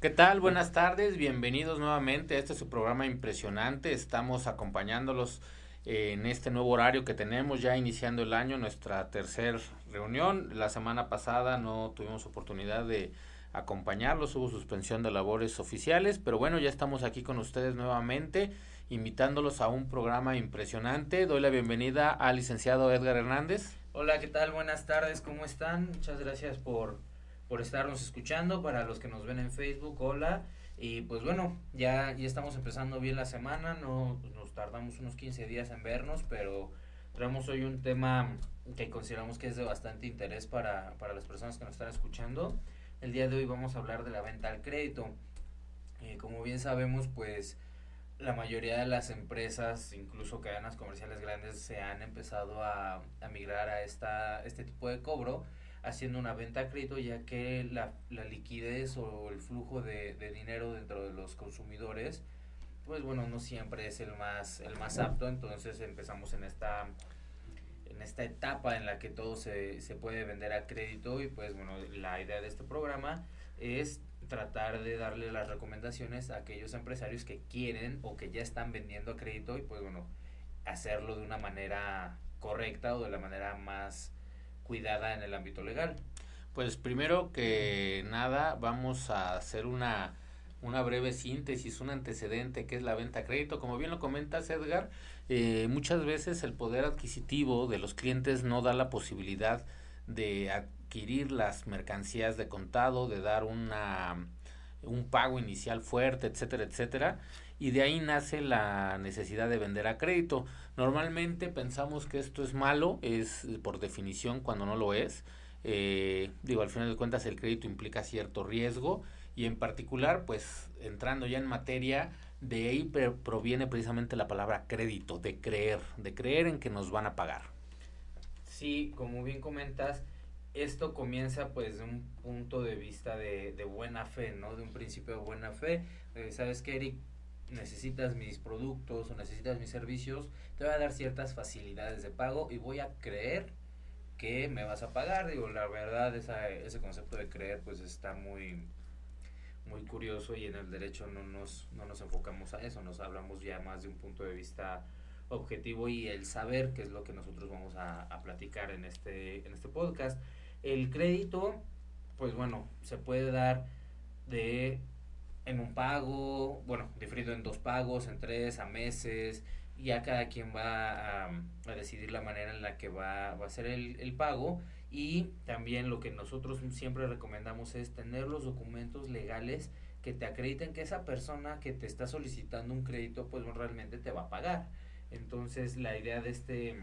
¿Qué tal? Buenas tardes, bienvenidos nuevamente este su programa impresionante. Estamos acompañándolos eh, en este nuevo horario que tenemos ya iniciando el año, nuestra tercera reunión. La semana pasada no tuvimos oportunidad de acompañarlos, hubo suspensión de labores oficiales, pero bueno, ya estamos aquí con ustedes nuevamente, invitándolos a un programa impresionante. Doy la bienvenida al licenciado Edgar Hernández. Hola, ¿qué tal? Buenas tardes, ¿cómo están? Muchas gracias por por estarnos escuchando. Para los que nos ven en Facebook, hola. Y pues bueno, ya, ya estamos empezando bien la semana, no nos tardamos unos 15 días en vernos, pero traemos hoy un tema que consideramos que es de bastante interés para, para las personas que nos están escuchando. El día de hoy vamos a hablar de la venta al crédito. Eh, como bien sabemos, pues la mayoría de las empresas, incluso cadenas comerciales grandes, se han empezado a, a migrar a esta, este tipo de cobro haciendo una venta a crédito ya que la, liquidez o el flujo de, de, dinero dentro de los consumidores pues bueno no siempre es el más el más apto. Entonces empezamos en esta en esta etapa en la que todo se, se puede vender a crédito y pues bueno la idea de este programa es tratar de darle las recomendaciones a aquellos empresarios que quieren o que ya están vendiendo a crédito y pues bueno hacerlo de una manera correcta o de la manera más cuidada en el ámbito legal? Pues primero que nada vamos a hacer una, una breve síntesis, un antecedente que es la venta a crédito. Como bien lo comentas Edgar, eh, muchas veces el poder adquisitivo de los clientes no da la posibilidad de adquirir las mercancías de contado, de dar una un pago inicial fuerte, etcétera, etcétera, y de ahí nace la necesidad de vender a crédito. Normalmente pensamos que esto es malo, es por definición cuando no lo es. Eh, digo, al final de cuentas el crédito implica cierto riesgo y en particular, pues entrando ya en materia, de ahí proviene precisamente la palabra crédito, de creer, de creer en que nos van a pagar. Sí, como bien comentas, esto comienza pues de un punto de vista de, buena fe, ¿no? De un principio de buena fe. Eh, ¿Sabes qué, Eric? Necesitas mis productos o necesitas mis servicios, te voy a dar ciertas facilidades de pago y voy a creer que me vas a pagar. Digo, la verdad, esa, ese concepto de creer pues está muy, muy curioso y en el derecho no nos, no nos enfocamos a eso, nos hablamos ya más de un punto de vista objetivo y el saber, que es lo que nosotros vamos a, a platicar en este, en este podcast. El crédito, pues bueno, se puede dar de en un pago, bueno, diferido en dos pagos, en tres, a meses, ya cada quien va a, decidir la manera en la que va, va a hacer el, el, pago y también lo que nosotros siempre recomendamos es tener los documentos legales que te acrediten que esa persona que te está solicitando un crédito pues realmente te va a pagar. Entonces la idea de este,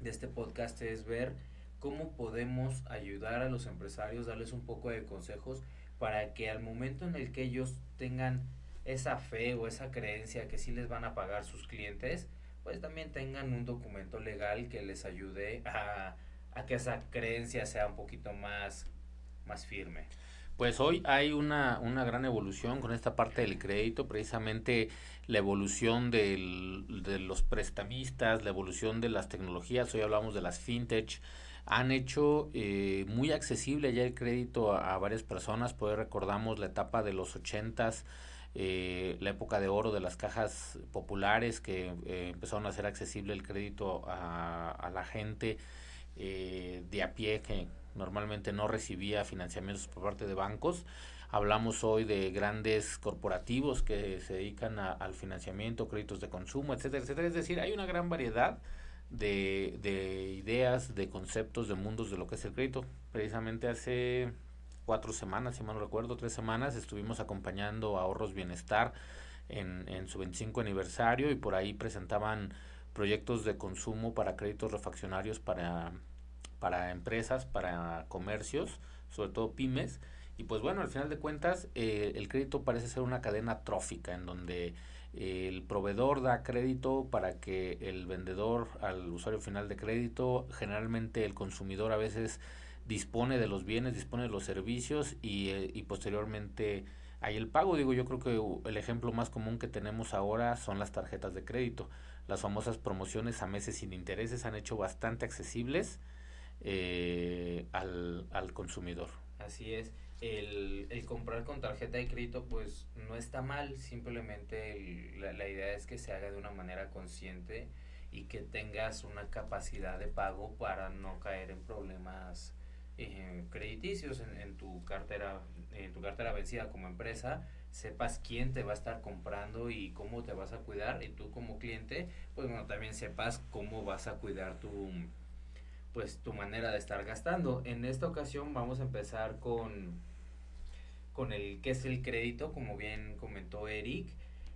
de este podcast es ver cómo podemos ayudar a los empresarios, darles un poco de consejos para que al momento en el que ellos tengan esa fe o esa creencia que sí les van a pagar sus clientes, pues también tengan un documento legal que les ayude a, que esa creencia sea un poquito más, más firme. Pues hoy hay una, una gran evolución con esta parte del crédito, precisamente la evolución de los prestamistas, la evolución de las tecnologías, hoy hablamos de las fintech, han hecho eh, muy accesible ya el crédito a, varias personas, pues recordamos la etapa de los ochentas, eh, la época de oro de las cajas populares que eh, empezaron a hacer accesible el crédito a, a la gente eh, de a pie que normalmente no recibía financiamientos por parte de bancos. Hablamos hoy de grandes corporativos que se dedican a, al financiamiento, créditos de consumo, etcétera, etcétera. Es decir, hay una gran variedad de, de ideas, de conceptos, de mundos de lo que es el crédito. Precisamente hace cuatro semanas, si mal no recuerdo, tres semanas, estuvimos acompañando a Ahorros Bienestar en, en su 25 aniversario y por ahí presentaban proyectos de consumo para créditos refaccionarios para, para empresas, para comercios, sobre todo pymes. Y pues bueno, al final de cuentas, eh, el crédito parece ser una cadena trófica en donde el proveedor da crédito para que el vendedor al usuario final de crédito, generalmente el consumidor a veces dispone de los bienes, dispone de los servicios y, eh, y posteriormente hay el pago. Digo, yo creo que el ejemplo más común que tenemos ahora son las tarjetas de crédito. Las famosas promociones a meses sin intereses han hecho bastante accesibles eh, al, al consumidor. Así es. El, el, comprar con tarjeta de crédito pues no está mal, simplemente la, la, idea es que se haga de una manera consciente y que tengas una capacidad de pago para no caer en problemas eh, crediticios en, en, tu cartera en tu cartera vencida como empresa. Sepas quién te va a estar comprando y cómo te vas a cuidar. Y tú como cliente pues bueno también sepas cómo vas a cuidar tu pues tu manera de estar gastando. En esta ocasión vamos a empezar con con el que es el crédito, como bien comentó Eric.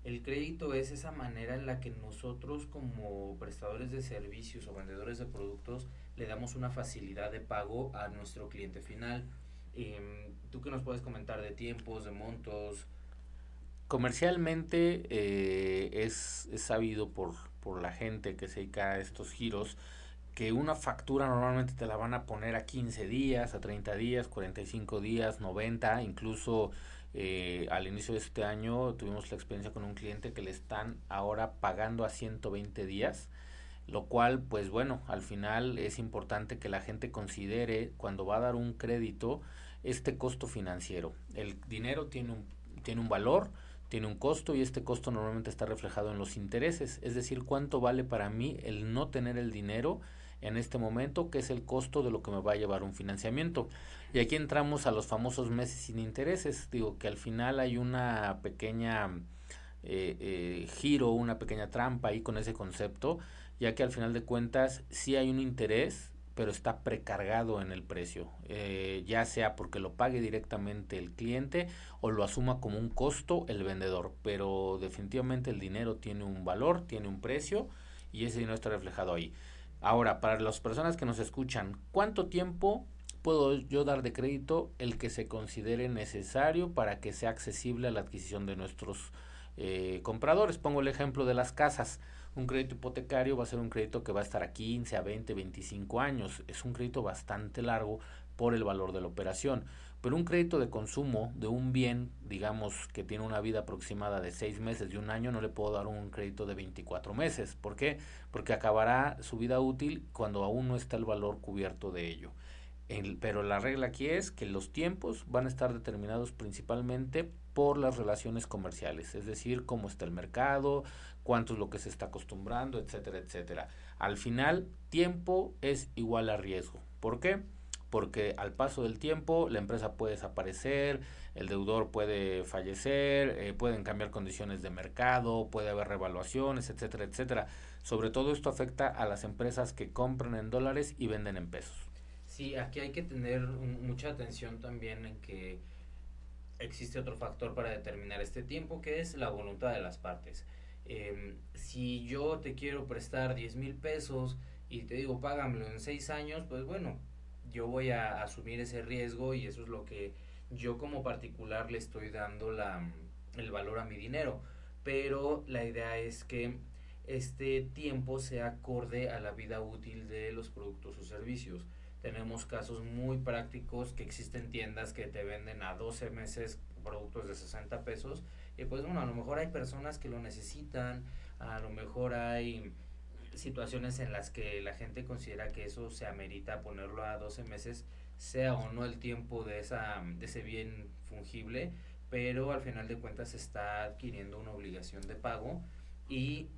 El crédito es esa manera en la que nosotros como prestadores de servicios o vendedores de productos le damos una facilidad de pago a nuestro cliente final. Em, ¿Tú qué nos puedes comentar de tiempos, de montos? Comercialmente eh, es, es, sabido por, por la gente que se dedica a estos giros que una factura normalmente te la van a poner a 15 días, a 30 días, 45 días, 90, incluso eh, al inicio de este año tuvimos la experiencia con un cliente que le están ahora pagando a 120 días, lo cual pues bueno, al final es importante que la gente considere cuando va a dar un crédito este costo financiero. El dinero tiene un, tiene un valor, tiene un costo y este costo normalmente está reflejado en los intereses, es decir, cuánto vale para mí el no tener el dinero en este momento, que es el costo de lo que me va a llevar un financiamiento. Y aquí entramos a los famosos meses sin intereses. Digo que al final hay una pequeña eh, eh, giro, una pequeña trampa ahí con ese concepto, ya que al final de cuentas sí hay un interés, pero está precargado en el precio, eh, ya sea porque lo pague directamente el cliente o lo asuma como un costo el vendedor, pero definitivamente el dinero tiene un valor, tiene un precio y ese dinero está reflejado ahí. Ahora, para las personas que nos escuchan, ¿cuánto tiempo puedo yo dar de crédito el que se considere necesario para que sea accesible a la adquisición de nuestros eh, compradores? Pongo el ejemplo de las casas. Un crédito hipotecario va a ser un crédito que va a estar a 15, a 20, 25 años. Es un crédito bastante largo por el valor de la operación. Pero un crédito de consumo de un bien, digamos, que tiene una vida aproximada de seis meses, de un año, no le puedo dar un crédito de 24 meses. ¿Por qué? Porque acabará su vida útil cuando aún no está el valor cubierto de ello. El, pero la regla aquí es que los tiempos van a estar determinados principalmente por las relaciones comerciales, es decir, cómo está el mercado, cuánto es lo que se está acostumbrando, etcétera, etcétera. Al final, tiempo es igual a riesgo. ¿Por qué? Porque al paso del tiempo la empresa puede desaparecer, el deudor puede fallecer, eh, pueden cambiar condiciones de mercado, puede haber revaluaciones, etcétera, etcétera. Sobre todo esto afecta a las empresas que compran en dólares y venden en pesos. Sí, aquí hay que tener mucha atención también en que existe otro factor para determinar este tiempo, que es la voluntad de las partes. Em, si yo te quiero prestar 10 mil pesos y te digo págamelo en 6 años, pues bueno, yo voy a asumir ese riesgo y eso es lo que yo como particular le estoy dando la, el valor a mi dinero. Pero la idea es que este tiempo sea acorde a la vida útil de los productos o servicios. Tenemos casos muy prácticos que existen tiendas que te venden a 12 meses productos de 60 pesos y pues bueno, a lo mejor hay personas que lo necesitan, a lo mejor hay situaciones en las que la gente considera que eso se amerita ponerlo a 12 meses, sea o no el tiempo de, esa, de ese bien fungible, pero al final de cuentas está adquiriendo una obligación de pago y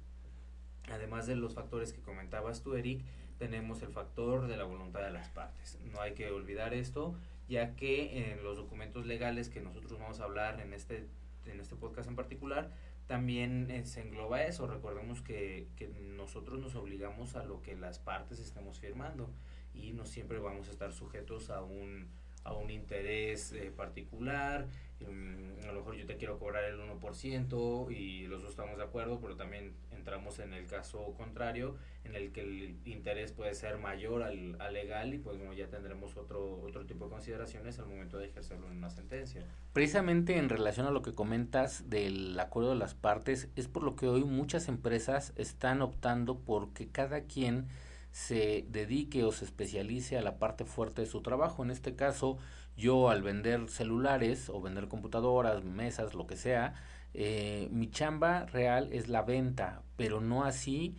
además de los factores que comentabas tú, Eric, tenemos el factor de la voluntad de las partes. No hay que olvidar esto, ya que en los documentos legales que nosotros vamos a hablar en este, en este podcast en particular, también eh, se engloba eso. Recordemos que, que, nosotros nos obligamos a lo que las partes estamos firmando y no siempre vamos a estar sujetos a un, a un interés eh, particular. Mm, a lo mejor yo te quiero cobrar el 1% y los dos estamos de acuerdo, pero también entramos en el caso contrario, en el que el interés puede ser mayor al, al legal y pues bueno, ya tendremos otro, otro tipo de consideraciones al momento de ejercerlo en una sentencia. Precisamente en relación a lo que comentas del acuerdo de las partes, es por lo que hoy muchas empresas están optando por que cada quien se dedique o se especialice a la parte fuerte de su trabajo. En este caso, yo al vender celulares o vender computadoras, mesas, lo que sea, eh, mi chamba real es la venta, pero no así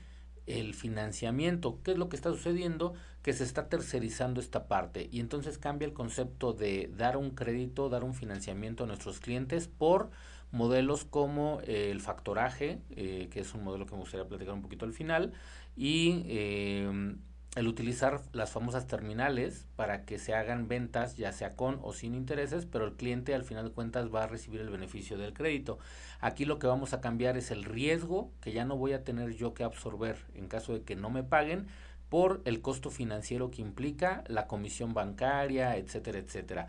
el financiamiento. ¿Qué es lo que está sucediendo? Que se está tercerizando esta parte y entonces cambia el concepto de dar un crédito, dar un financiamiento a nuestros clientes por modelos como eh, el factoraje, eh, que es un modelo que me gustaría platicar un poquito al final, y eh, el utilizar las famosas terminales para que se hagan ventas ya sea con o sin intereses, pero el cliente al final de cuentas va a recibir el beneficio del crédito. Aquí lo que vamos a cambiar es el riesgo que ya no voy a tener yo que absorber en caso de que no me paguen por el costo financiero que implica la comisión bancaria, etcétera, etcétera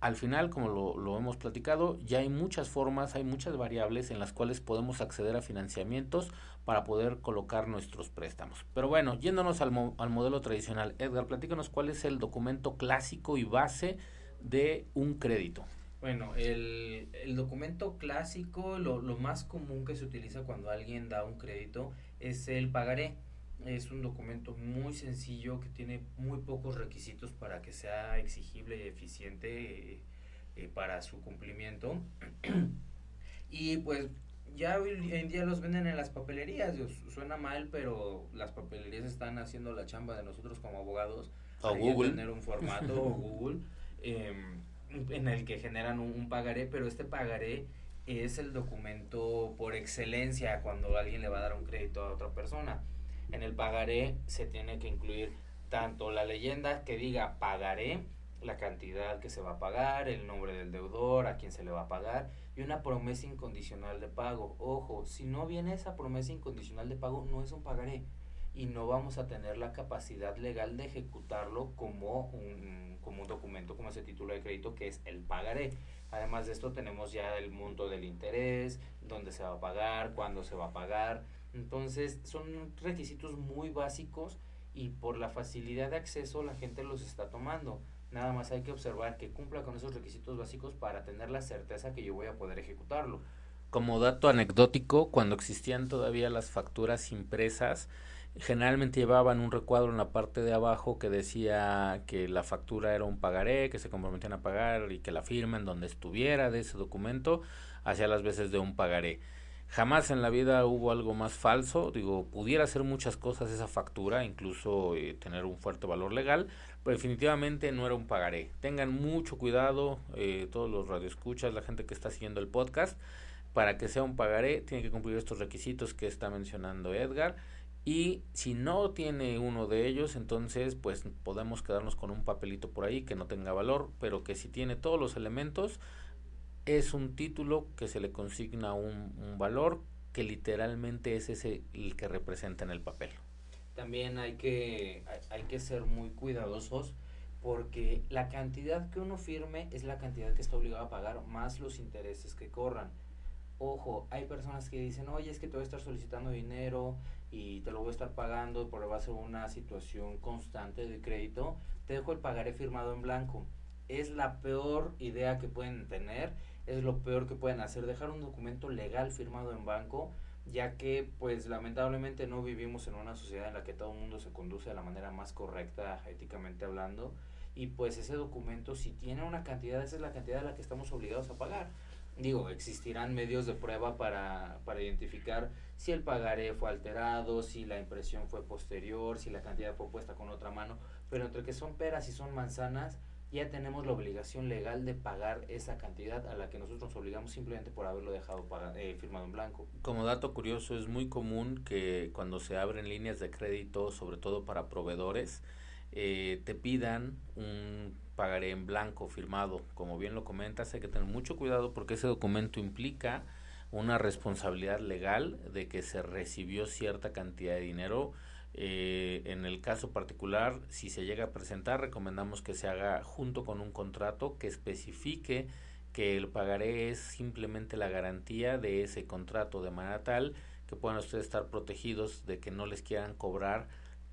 al final, como lo, hemos platicado, ya hay muchas formas, hay muchas variables en las cuales podemos acceder a financiamientos para poder colocar nuestros préstamos. Pero bueno, yéndonos al, al modelo tradicional, Edgar, platícanos cuál es el documento clásico y base de un crédito. Bueno, el, documento clásico, lo, lo más común que se utiliza cuando alguien da un crédito es el pagaré es un documento muy sencillo que tiene muy pocos requisitos para que sea exigible y eficiente eh, eh, para su cumplimiento. y pues ya hoy en día los venden en las papelerías. Suena mal, pero las papelerías están haciendo la chamba de nosotros como abogados. O Google. Tener un formato o Google em, en el que generan un, un pagaré, pero este pagaré es el documento por excelencia cuando alguien le va a dar un crédito a otra persona en el pagaré se tiene que incluir tanto la leyenda que diga pagaré, la cantidad que se va a pagar, el nombre del deudor, a quién se le va a pagar y una promesa incondicional de pago. Ojo, si no viene esa promesa incondicional de pago, no es un pagaré y no vamos a tener la capacidad legal de ejecutarlo como un, como un documento, como ese título de crédito que es el pagaré. Además de esto tenemos ya el monto del interés, dónde se va a pagar, cuándo se va a pagar, entonces son requisitos muy básicos y por la facilidad de acceso la gente los está tomando. Nada más hay que observar que cumpla con esos requisitos básicos para tener la certeza que yo voy a poder ejecutarlo. Como dato anecdótico, cuando existían todavía las facturas impresas, generalmente llevaban un recuadro en la parte de abajo que decía que la factura era un pagaré, que se comprometían a pagar y que la firma en donde estuviera de ese documento hacía las veces de un pagaré. Jamás en la vida hubo algo más falso. Digo, pudiera hacer muchas cosas esa factura, incluso eh, tener un fuerte valor legal, pero definitivamente no era un pagaré. Tengan mucho cuidado, eh, todos los radioescuchas, la gente que está siguiendo el podcast, para que sea un pagaré, tiene que cumplir estos requisitos que está mencionando Edgar. Y si no tiene uno de ellos, entonces pues podemos quedarnos con un papelito por ahí que no tenga valor, pero que si tiene todos los elementos, es un título que se le consigna un, valor que literalmente es ese el que representa en el papel. También hay que, hay, que ser muy cuidadosos porque la cantidad que uno firme es la cantidad que está obligado a pagar más los intereses que corran. Ojo, hay personas que dicen, oye, es que te voy a estar solicitando dinero y te lo voy a estar pagando por base de una situación constante de crédito, te dejo el pagaré firmado en blanco. Es la peor idea que pueden tener es lo peor que pueden hacer, dejar un documento legal firmado en banco, ya que pues lamentablemente no vivimos en una sociedad en la que todo el mundo se conduce de la manera más correcta, éticamente hablando, y pues ese documento si tiene una cantidad, esa es la cantidad a la que estamos obligados a pagar. Digo, existirán medios de prueba para, para identificar si el pagaré fue alterado, si la impresión fue posterior, si la cantidad fue puesta con otra mano, pero entre que son peras y son manzanas, ya tenemos la obligación legal de pagar esa cantidad a la que nosotros nos obligamos simplemente por haberlo dejado eh, firmado en blanco. Como dato curioso, es muy común que cuando se abren líneas de crédito, sobre todo para proveedores, eh, te pidan un pagaré en blanco firmado. Como bien lo comentas, hay que tener mucho cuidado porque ese documento implica una responsabilidad legal de que se recibió cierta cantidad de dinero eh, en el caso particular, si se llega a presentar, recomendamos que se haga junto con un contrato que especifique que el pagaré es simplemente la garantía de ese contrato, de manera tal que puedan ustedes estar protegidos de que no les quieran cobrar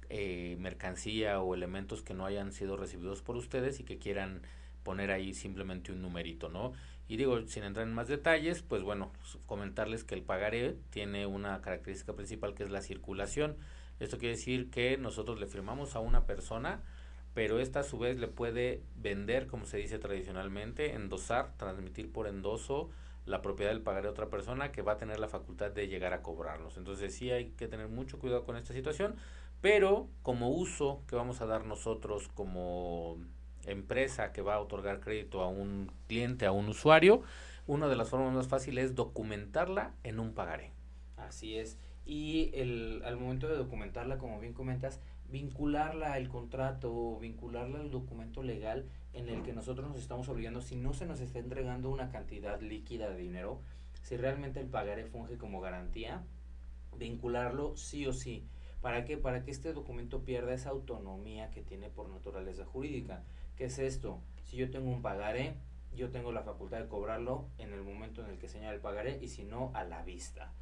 eh, mercancía o elementos que no hayan sido recibidos por ustedes y que quieran poner ahí simplemente un numerito, ¿no? Y digo, sin entrar en más detalles, pues bueno, comentarles que el pagaré tiene una característica principal que es la circulación esto quiere decir que nosotros le firmamos a una persona, pero esta a su vez le puede vender, como se dice tradicionalmente, endosar, transmitir por endoso la propiedad del pagaré a otra persona que va a tener la facultad de llegar a cobrarnos. Entonces sí hay que tener mucho cuidado con esta situación, pero como uso que vamos a dar nosotros como empresa que va a otorgar crédito a un cliente, a un usuario, una de las formas más fáciles es documentarla en un pagaré. Así es. Y el, al momento de documentarla, como bien comentas, vincularla al contrato, vincularla al documento legal en el que nosotros nos estamos obligando, si no se nos está entregando una cantidad líquida de dinero, si realmente el pagaré funge como garantía, vincularlo sí o sí. ¿Para qué? Para que este documento pierda esa autonomía que tiene por naturaleza jurídica. ¿Qué es esto? Si yo tengo un pagaré, yo tengo la facultad de cobrarlo en el momento en el que señala el pagaré y si no, a la vista.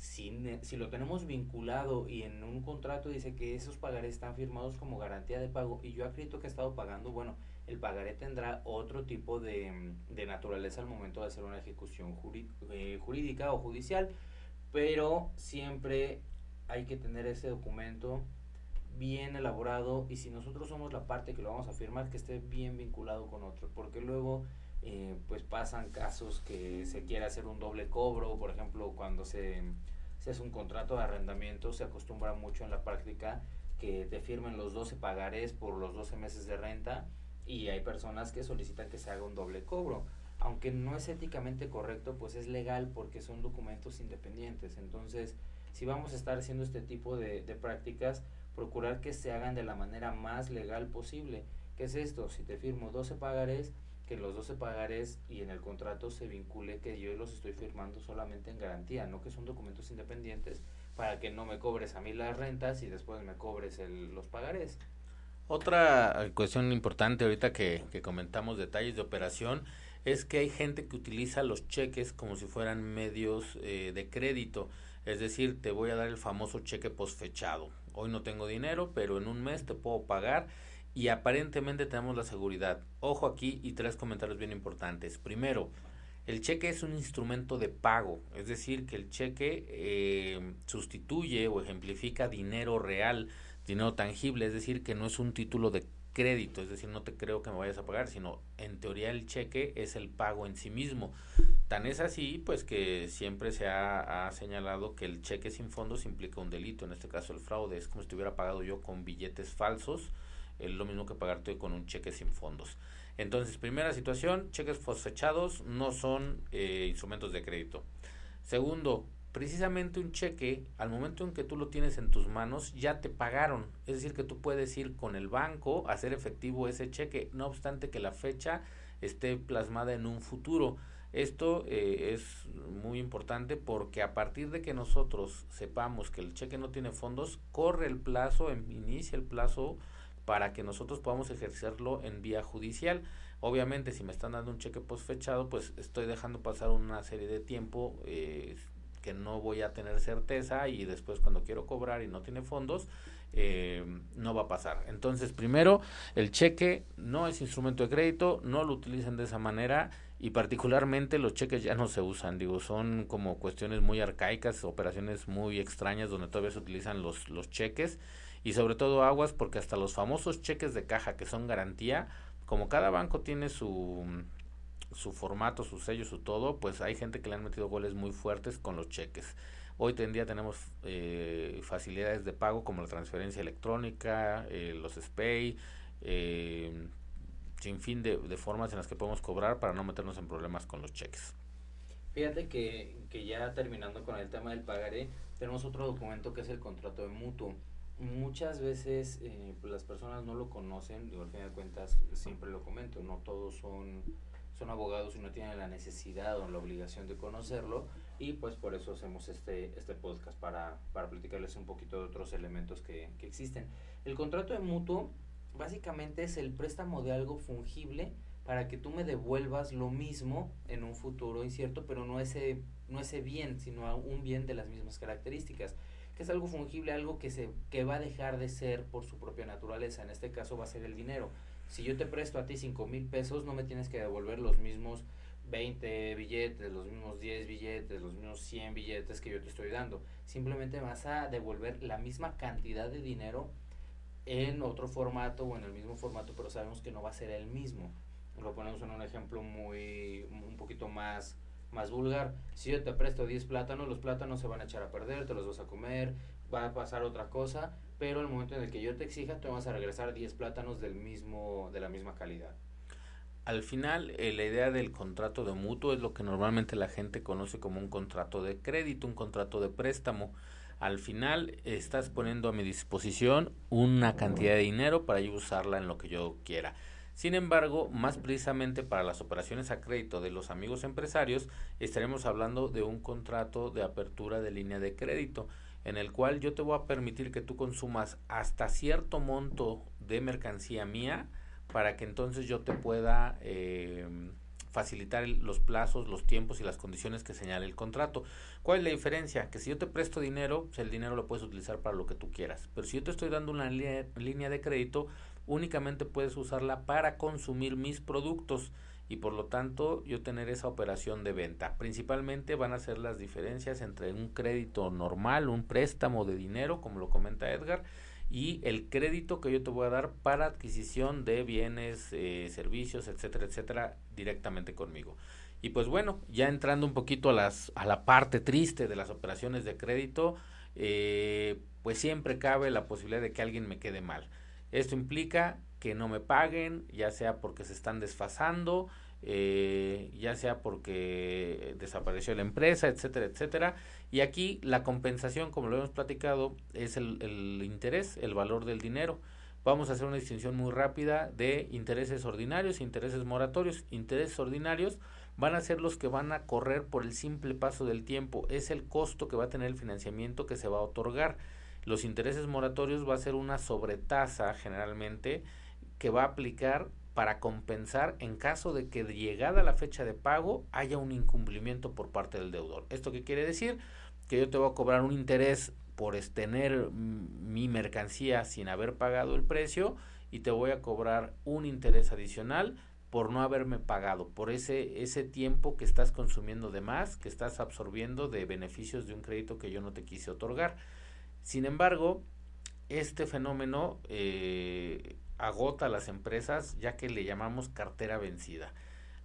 Si, si, lo tenemos vinculado y en un contrato dice que esos pagarés están firmados como garantía de pago y yo acredito que he estado pagando, bueno, el pagaré tendrá otro tipo de, de naturaleza al momento de hacer una ejecución eh, jurídica o judicial, pero siempre hay que tener ese documento bien elaborado y si nosotros somos la parte que lo vamos a firmar, que esté bien vinculado con otro, porque luego eh, pues pasan casos que se quiere hacer un doble cobro, por ejemplo, cuando se, se hace un contrato de arrendamiento, se acostumbra mucho en la práctica que te firmen los 12 pagares por los 12 meses de renta y hay personas que solicitan que se haga un doble cobro. Aunque no es éticamente correcto, pues es legal porque son documentos independientes. Entonces, si vamos a estar haciendo este tipo de, de prácticas, procurar que se hagan de la manera más legal posible. ¿Qué es esto? Si te firmo 12 pagares, que los 12 pagares y en el contrato se vincule que yo los estoy firmando solamente en garantía, no que son documentos independientes para que no me cobres a mí las rentas y después me cobres el, los pagares. Otra cuestión importante ahorita que, que comentamos detalles de operación es que hay gente que utiliza los cheques como si fueran medios eh, de crédito. Es decir, te voy a dar el famoso cheque posfechado. Hoy no tengo dinero, pero en un mes te puedo pagar y aparentemente tenemos la seguridad. Ojo aquí y tres comentarios bien importantes. Primero, el cheque es un instrumento de pago, es decir, que el cheque eh, sustituye o ejemplifica dinero real, dinero tangible, es decir, que no es un título de crédito, es decir, no te creo que me vayas a pagar, sino en teoría el cheque es el pago en sí mismo. Tan es así, pues que siempre se ha, señalado que el cheque sin fondos implica un delito, en este caso el fraude, es como si estuviera pagado yo con billetes falsos, es lo mismo que pagarte con un cheque sin fondos. Entonces, primera situación, cheques fosfechados no son eh, instrumentos de crédito. Segundo, precisamente un cheque, al momento en que tú lo tienes en tus manos, ya te pagaron. Es decir, que tú puedes ir con el banco a hacer efectivo ese cheque, no obstante que la fecha esté plasmada en un futuro. Esto eh, es muy importante porque a partir de que nosotros sepamos que el cheque no tiene fondos, corre el plazo, inicia el plazo para que nosotros podamos ejercerlo en vía judicial. Obviamente, si me están dando un cheque postfechado, pues estoy dejando pasar una serie de tiempo eh, que no voy a tener certeza y después cuando quiero cobrar y no tiene fondos, eh, no va a pasar. Entonces, primero, el cheque no es instrumento de crédito, no lo utilicen de esa manera y particularmente los cheques ya no se usan, digo, son como cuestiones muy arcaicas, operaciones muy extrañas donde todavía se utilizan los, los cheques y sobre todo aguas porque hasta los famosos cheques de caja que son garantía, como cada banco tiene su su formato, su sello, su todo, pues hay gente que le han metido goles muy fuertes con los cheques. Hoy en día tenemos eh, facilidades de pago como la transferencia electrónica, eh, los SPAY, eh, sin fin de, de, formas en las que podemos cobrar para no meternos en problemas con los cheques. Fíjate que, que ya terminando con el tema del pagaré, tenemos otro documento que es el contrato de mutuo muchas veces eh, pues las personas no lo conocen, digo, al fin de cuentas siempre lo comento, no todos son, son abogados y no tienen la necesidad o la obligación de conocerlo y pues por eso hacemos este, este podcast para, para platicarles un poquito de otros elementos que, que existen. El contrato de mutuo básicamente es el préstamo de algo fungible para que tú me devuelvas lo mismo en un futuro incierto, pero no ese, no ese bien, sino un bien de las mismas características es algo fungible, algo que, se, que va a dejar de ser por su propia naturaleza. En este caso va a ser el dinero. Si yo te presto a ti 5 mil pesos, no me tienes que devolver los mismos 20 billetes, los mismos 10 billetes, los mismos 100 billetes que yo te estoy dando. Simplemente vas a devolver la misma cantidad de dinero en otro formato o en el mismo formato, pero sabemos que no va a ser el mismo. Lo ponemos en un ejemplo muy, un poquito más más vulgar. Si yo te presto 10 plátanos, los plátanos se van a echar a perder, te los vas a comer, va a pasar otra cosa, pero el momento en el que yo te exija, te vas a regresar 10 plátanos del mismo, de la misma calidad. Al final, eh, la idea del contrato de mutuo es lo que normalmente la gente conoce como un contrato de crédito, un contrato de préstamo. Al final, estás poniendo a mi disposición una cantidad de dinero para yo usarla en lo que yo quiera. Sin embargo, más precisamente para las operaciones a crédito de los amigos empresarios, estaremos hablando de un contrato de apertura de línea de crédito, en el cual yo te voy a permitir que tú consumas hasta cierto monto de mercancía mía para que entonces yo te pueda eh, facilitar los plazos, los tiempos y las condiciones que señale el contrato. ¿Cuál es la diferencia? Que si yo te presto dinero, pues el dinero lo puedes utilizar para lo que tú quieras. Pero si yo te estoy dando una línea de crédito, únicamente puedes usarla para consumir mis productos y por lo tanto yo tener esa operación de venta. Principalmente van a ser las diferencias entre un crédito normal, un préstamo de dinero, como lo comenta Edgar, y el crédito que yo te voy a dar para adquisición de bienes, eh, servicios, etcétera, etcétera, directamente conmigo. Y pues bueno, ya entrando un poquito a, las, a la parte triste de las operaciones de crédito, eh, pues siempre cabe la posibilidad de que alguien me quede mal. Esto implica que no me paguen, ya sea porque se están desfasando, eh, ya sea porque desapareció la empresa, etcétera, etcétera. Y aquí la compensación, como lo hemos platicado, es el, el interés, el valor del dinero. Vamos a hacer una distinción muy rápida de intereses ordinarios e intereses moratorios. Intereses ordinarios van a ser los que van a correr por el simple paso del tiempo. Es el costo que va a tener el financiamiento que se va a otorgar. Los intereses moratorios va a ser una sobretasa generalmente que va a aplicar para compensar en caso de que llegada la fecha de pago haya un incumplimiento por parte del deudor. ¿Esto qué quiere decir? Que yo te voy a cobrar un interés por tener mi mercancía sin haber pagado el precio y te voy a cobrar un interés adicional por no haberme pagado, por ese, ese tiempo que estás consumiendo de más, que estás absorbiendo de beneficios de un crédito que yo no te quise otorgar. Sin embargo, este fenómeno eh, agota a las empresas ya que le llamamos cartera vencida.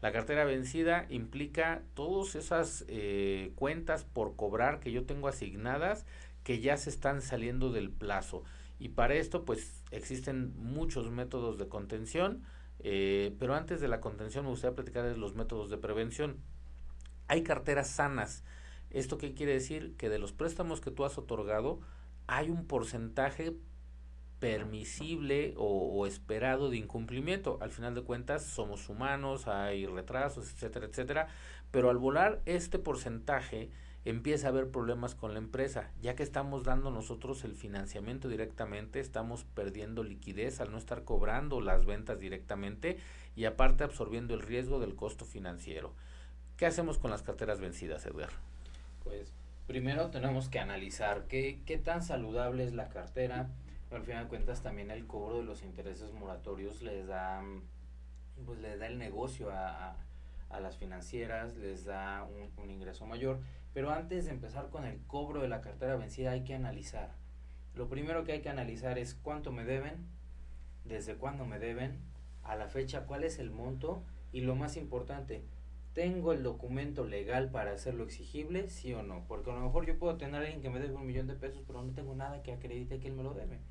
La cartera vencida implica todas esas eh, cuentas por cobrar que yo tengo asignadas que ya se están saliendo del plazo. Y para esto pues existen muchos métodos de contención, eh, pero antes de la contención me gustaría platicar de los métodos de prevención. Hay carteras sanas. ¿Esto qué quiere decir? Que de los préstamos que tú has otorgado, hay un porcentaje permisible o, esperado de incumplimiento. Al final de cuentas somos humanos, hay retrasos, etcétera, etcétera, pero al volar este porcentaje empieza a haber problemas con la empresa, ya que estamos dando nosotros el financiamiento directamente, estamos perdiendo liquidez al no estar cobrando las ventas directamente y aparte absorbiendo el riesgo del costo financiero. ¿Qué hacemos con las carteras vencidas, Edgar? Pues primero tenemos que analizar qué, qué tan saludable es la cartera. Al final de cuentas también el cobro de los intereses moratorios les da, pues les da el negocio a, a, las financieras, les da un, un, ingreso mayor. Pero antes de empezar con el cobro de la cartera vencida hay que analizar. Lo primero que hay que analizar es cuánto me deben, desde cuándo me deben, a la fecha cuál es el monto y lo más importante, ¿Tengo el documento legal para hacerlo exigible? Sí o no. Porque a lo mejor yo puedo tener a alguien que me debe un millón de pesos, pero no tengo nada que acredite que él me lo debe.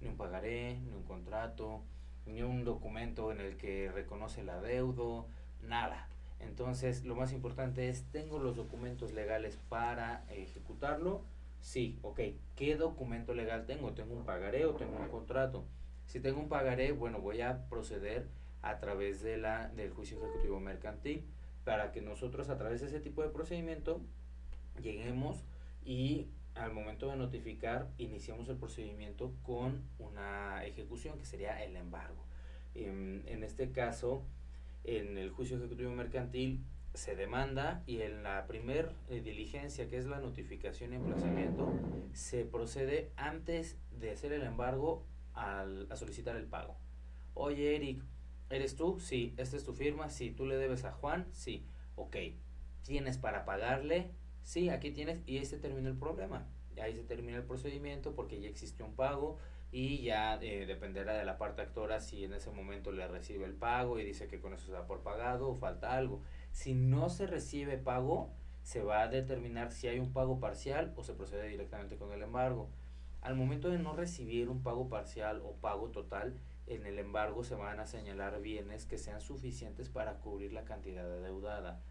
Ni un pagaré, ni un contrato, ni un documento en el que reconoce el adeudo, nada. Entonces, lo más importante es, ¿tengo los documentos legales para ejecutarlo? Sí, ok. ¿Qué documento legal tengo? ¿Tengo un pagaré o tengo un contrato? Si tengo un pagaré, bueno, voy a proceder a través de la, del juicio ejecutivo mercantil para que nosotros a través de ese tipo de procedimiento lleguemos y al momento de notificar iniciamos el procedimiento con una ejecución que sería el embargo. En, en este caso, en el juicio ejecutivo mercantil se demanda y en la primer eh, diligencia que es la notificación y emplazamiento se procede antes de hacer el embargo al, a solicitar el pago. Oye Eric, ¿Eres tú? Sí. ¿Esta es tu firma? Sí. ¿Tú le debes a Juan? Sí. Ok. ¿Tienes para pagarle? Sí, aquí tienes y ahí se termina el problema. Ahí se termina el procedimiento porque ya existe un pago y ya eh, dependerá de la parte actora si en ese momento le recibe el pago y dice que con eso se da por pagado o falta algo. Si no se recibe pago, se va a determinar si hay un pago parcial o se procede directamente con el embargo. Al momento de no recibir un pago parcial o pago total, en el embargo se van a señalar bienes que sean suficientes para cubrir la cantidad adeudada.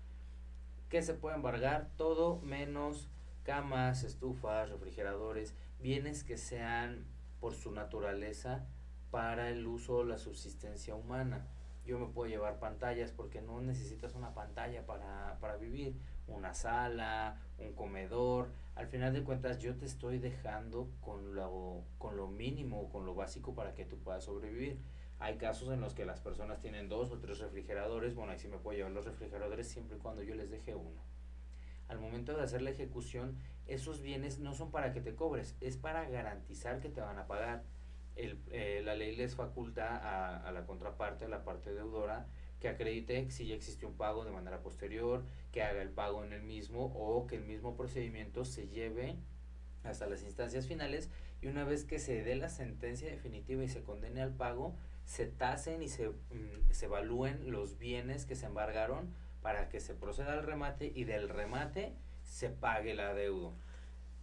¿Qué se puede embargar? Todo menos camas, estufas, refrigeradores, bienes que sean por su naturaleza para el uso o la subsistencia humana. Yo me puedo llevar pantallas porque no necesitas una pantalla para, para vivir, una sala, un comedor. Al final de cuentas yo te estoy dejando con lo, con lo mínimo, con lo básico para que tú puedas sobrevivir. Hay casos en los que las personas tienen dos o tres refrigeradores. Bueno, ahí sí me puedo llevar los refrigeradores siempre y cuando yo les deje uno. Al momento de hacer la ejecución, esos bienes no son para que te cobres, es para garantizar que te van a pagar el, eh, la ley les faculta a, a, la contraparte, a la parte deudora, que acredite si ya existe un pago de manera posterior, que haga el pago en el mismo o que el mismo procedimiento se lleve hasta las instancias finales y una vez que se dé la sentencia definitiva y se condene al pago, se tasen y se, mm, se evalúen los bienes que se embargaron para que se proceda al remate y del remate se pague la deuda.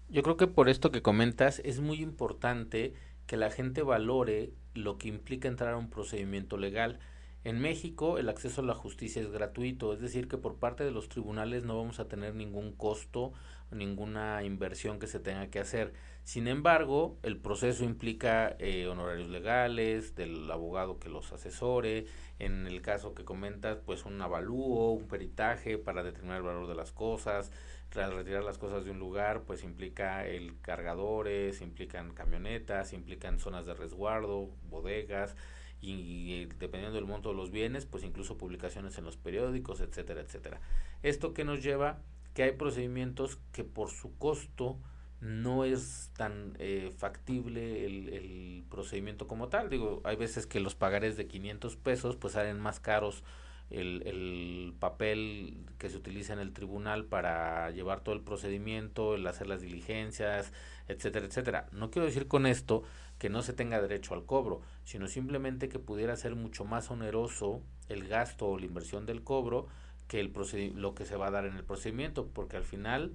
Yo creo que por esto que comentas es muy importante que la gente valore lo que implica entrar a un procedimiento legal. En México el acceso a la justicia es gratuito, es decir, que por parte de los tribunales no vamos a tener ningún costo, ninguna inversión que se tenga que hacer. Sin embargo, el proceso implica eh, honorarios legales, del abogado que los asesore, en el caso que comentas, pues un avalúo, un peritaje para determinar el valor de las cosas, al retirar las cosas de un lugar, pues implica el cargadores, implican camionetas, implican zonas de resguardo, bodegas y, dependiendo del monto de los bienes, pues incluso publicaciones en los periódicos, etcétera, etcétera. Esto que nos lleva que hay procedimientos que por su costo no es tan eh, factible el, procedimiento como tal. Digo, hay veces que los pagares de 500 pesos pues salen más caros el, el, papel que se utiliza en el tribunal para llevar todo el procedimiento, el hacer las diligencias, etcétera, etcétera. No quiero decir con esto que no se tenga derecho al cobro, sino simplemente que pudiera ser mucho más oneroso el gasto o la inversión del cobro que el lo que se va a dar en el procedimiento, porque al final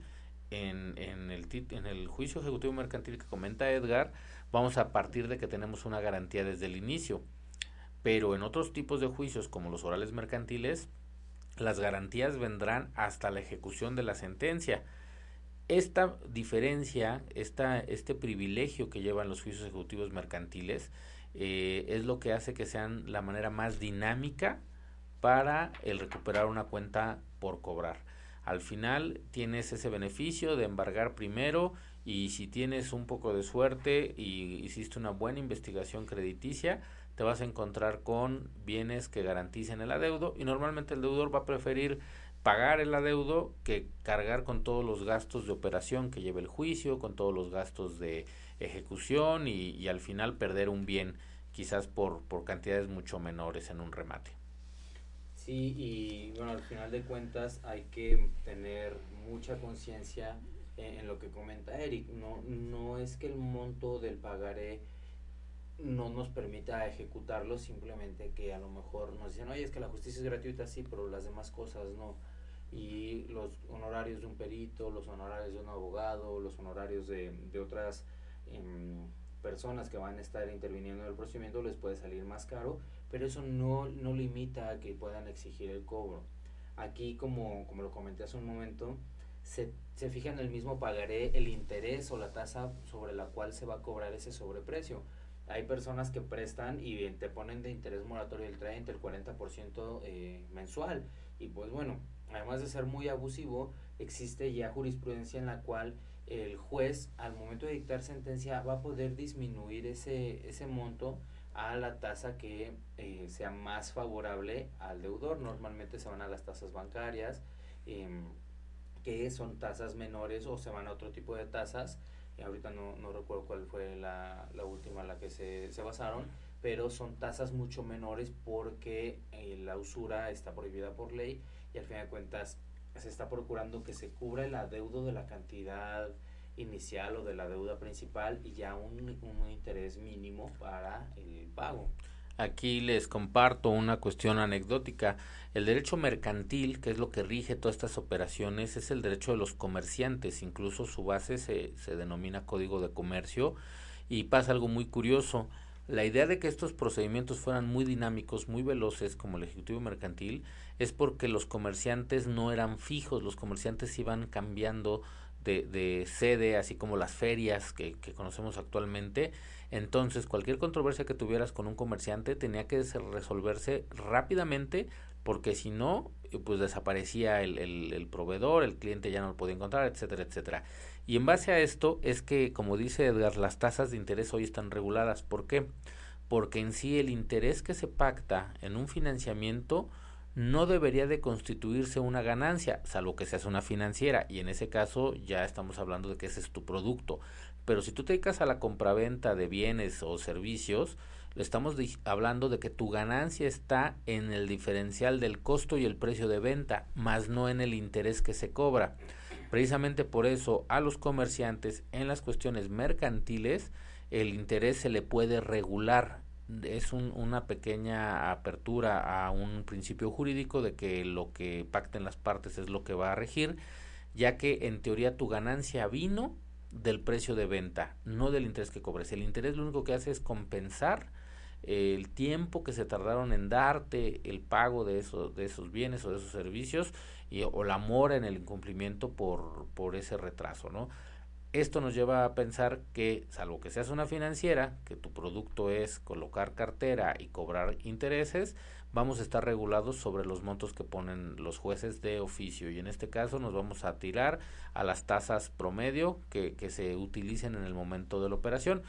en, en, el, en el juicio ejecutivo mercantil que comenta Edgar, vamos a partir de que tenemos una garantía desde el inicio pero en otros tipos de juicios como los orales mercantiles, las garantías vendrán hasta la ejecución de la sentencia. Esta diferencia, esta, este privilegio que llevan los juicios ejecutivos mercantiles, eh, es lo que hace que sean la manera más dinámica para el recuperar una cuenta por cobrar. Al final tienes ese beneficio de embargar primero y si tienes un poco de suerte y hiciste una buena investigación crediticia, te vas a encontrar con bienes que garanticen el adeudo y normalmente el deudor va a preferir pagar el adeudo que cargar con todos los gastos de operación que lleva el juicio, con todos los gastos de ejecución y, al final perder un bien quizás por, por cantidades mucho menores en un remate. Sí, y bueno, al final de cuentas hay que tener mucha conciencia en, en, lo que comenta Eric. No, no es que el monto del pagaré no nos permita ejecutarlo, simplemente que a lo mejor nos dicen, oye, es que la justicia es gratuita, sí, pero las demás cosas no. Y los honorarios de un perito, los honorarios de un abogado, los honorarios de, de otras eh, personas que van a estar interviniendo en el procedimiento les puede salir más caro, pero eso no, no limita a que puedan exigir el cobro. Aquí, como, como lo comenté hace un momento, se, se fija en el mismo pagaré el interés o la tasa sobre la cual se va a cobrar ese sobreprecio hay personas que prestan y te ponen de interés moratorio el 30, el 40% eh, mensual. Y pues bueno, además de ser muy abusivo, existe ya jurisprudencia en la cual el juez al momento de dictar sentencia va a poder disminuir ese, ese monto a la tasa que eh, sea más favorable al deudor. Normalmente se van a las tasas bancarias, eh, que son tasas menores o se van a otro tipo de tasas ahorita no, no recuerdo cuál fue la, la última a la que se, se basaron, pero son tasas mucho menores porque eh, la usura está prohibida por ley y al fin de cuentas se está procurando que se cubra el adeudo de la cantidad inicial o de la deuda principal y ya un, un interés mínimo para el pago. Aquí les comparto una cuestión anecdótica. El derecho mercantil, que es lo que rige todas estas operaciones, es el derecho de los comerciantes. Incluso su base se, se denomina Código de Comercio. Y pasa algo muy curioso. La idea de que estos procedimientos fueran muy dinámicos, muy veloces, como el Ejecutivo Mercantil, es porque los comerciantes no eran fijos, los comerciantes iban cambiando de, de sede, así como las ferias que, que, conocemos actualmente. Entonces, cualquier controversia que tuvieras con un comerciante tenía que resolverse rápidamente, porque si no, pues desaparecía el, el, el proveedor, el cliente ya no lo podía encontrar, etcétera, etcétera. Y en base a esto es que, como dice Edgar, las tasas de interés hoy están reguladas. ¿Por qué? Porque en sí el interés que se pacta en un financiamiento no debería de constituirse una ganancia, salvo que seas una financiera, y en ese caso ya estamos hablando de que ese es tu producto. Pero si tú te dedicas a la compraventa de bienes o servicios, estamos hablando de que tu ganancia está en el diferencial del costo y el precio de venta, más no en el interés que se cobra. Precisamente por eso a los comerciantes en las cuestiones mercantiles el interés se le puede regular. Es un, una pequeña apertura a un principio jurídico de que lo que pacten las partes es lo que va a regir, ya que en teoría tu ganancia vino del precio de venta, no del interés que cobres. El interés lo único que hace es compensar el tiempo que se tardaron en darte el pago de esos, de esos bienes o de esos servicios y, o la mora en el incumplimiento por, por ese retraso, ¿no? Esto nos lleva a pensar que, salvo que seas una financiera, que tu producto es colocar cartera y cobrar intereses, vamos a estar regulados sobre los montos que ponen los jueces de oficio. Y en este caso nos vamos a tirar a las tasas promedio que, que se utilicen en el momento de la operación.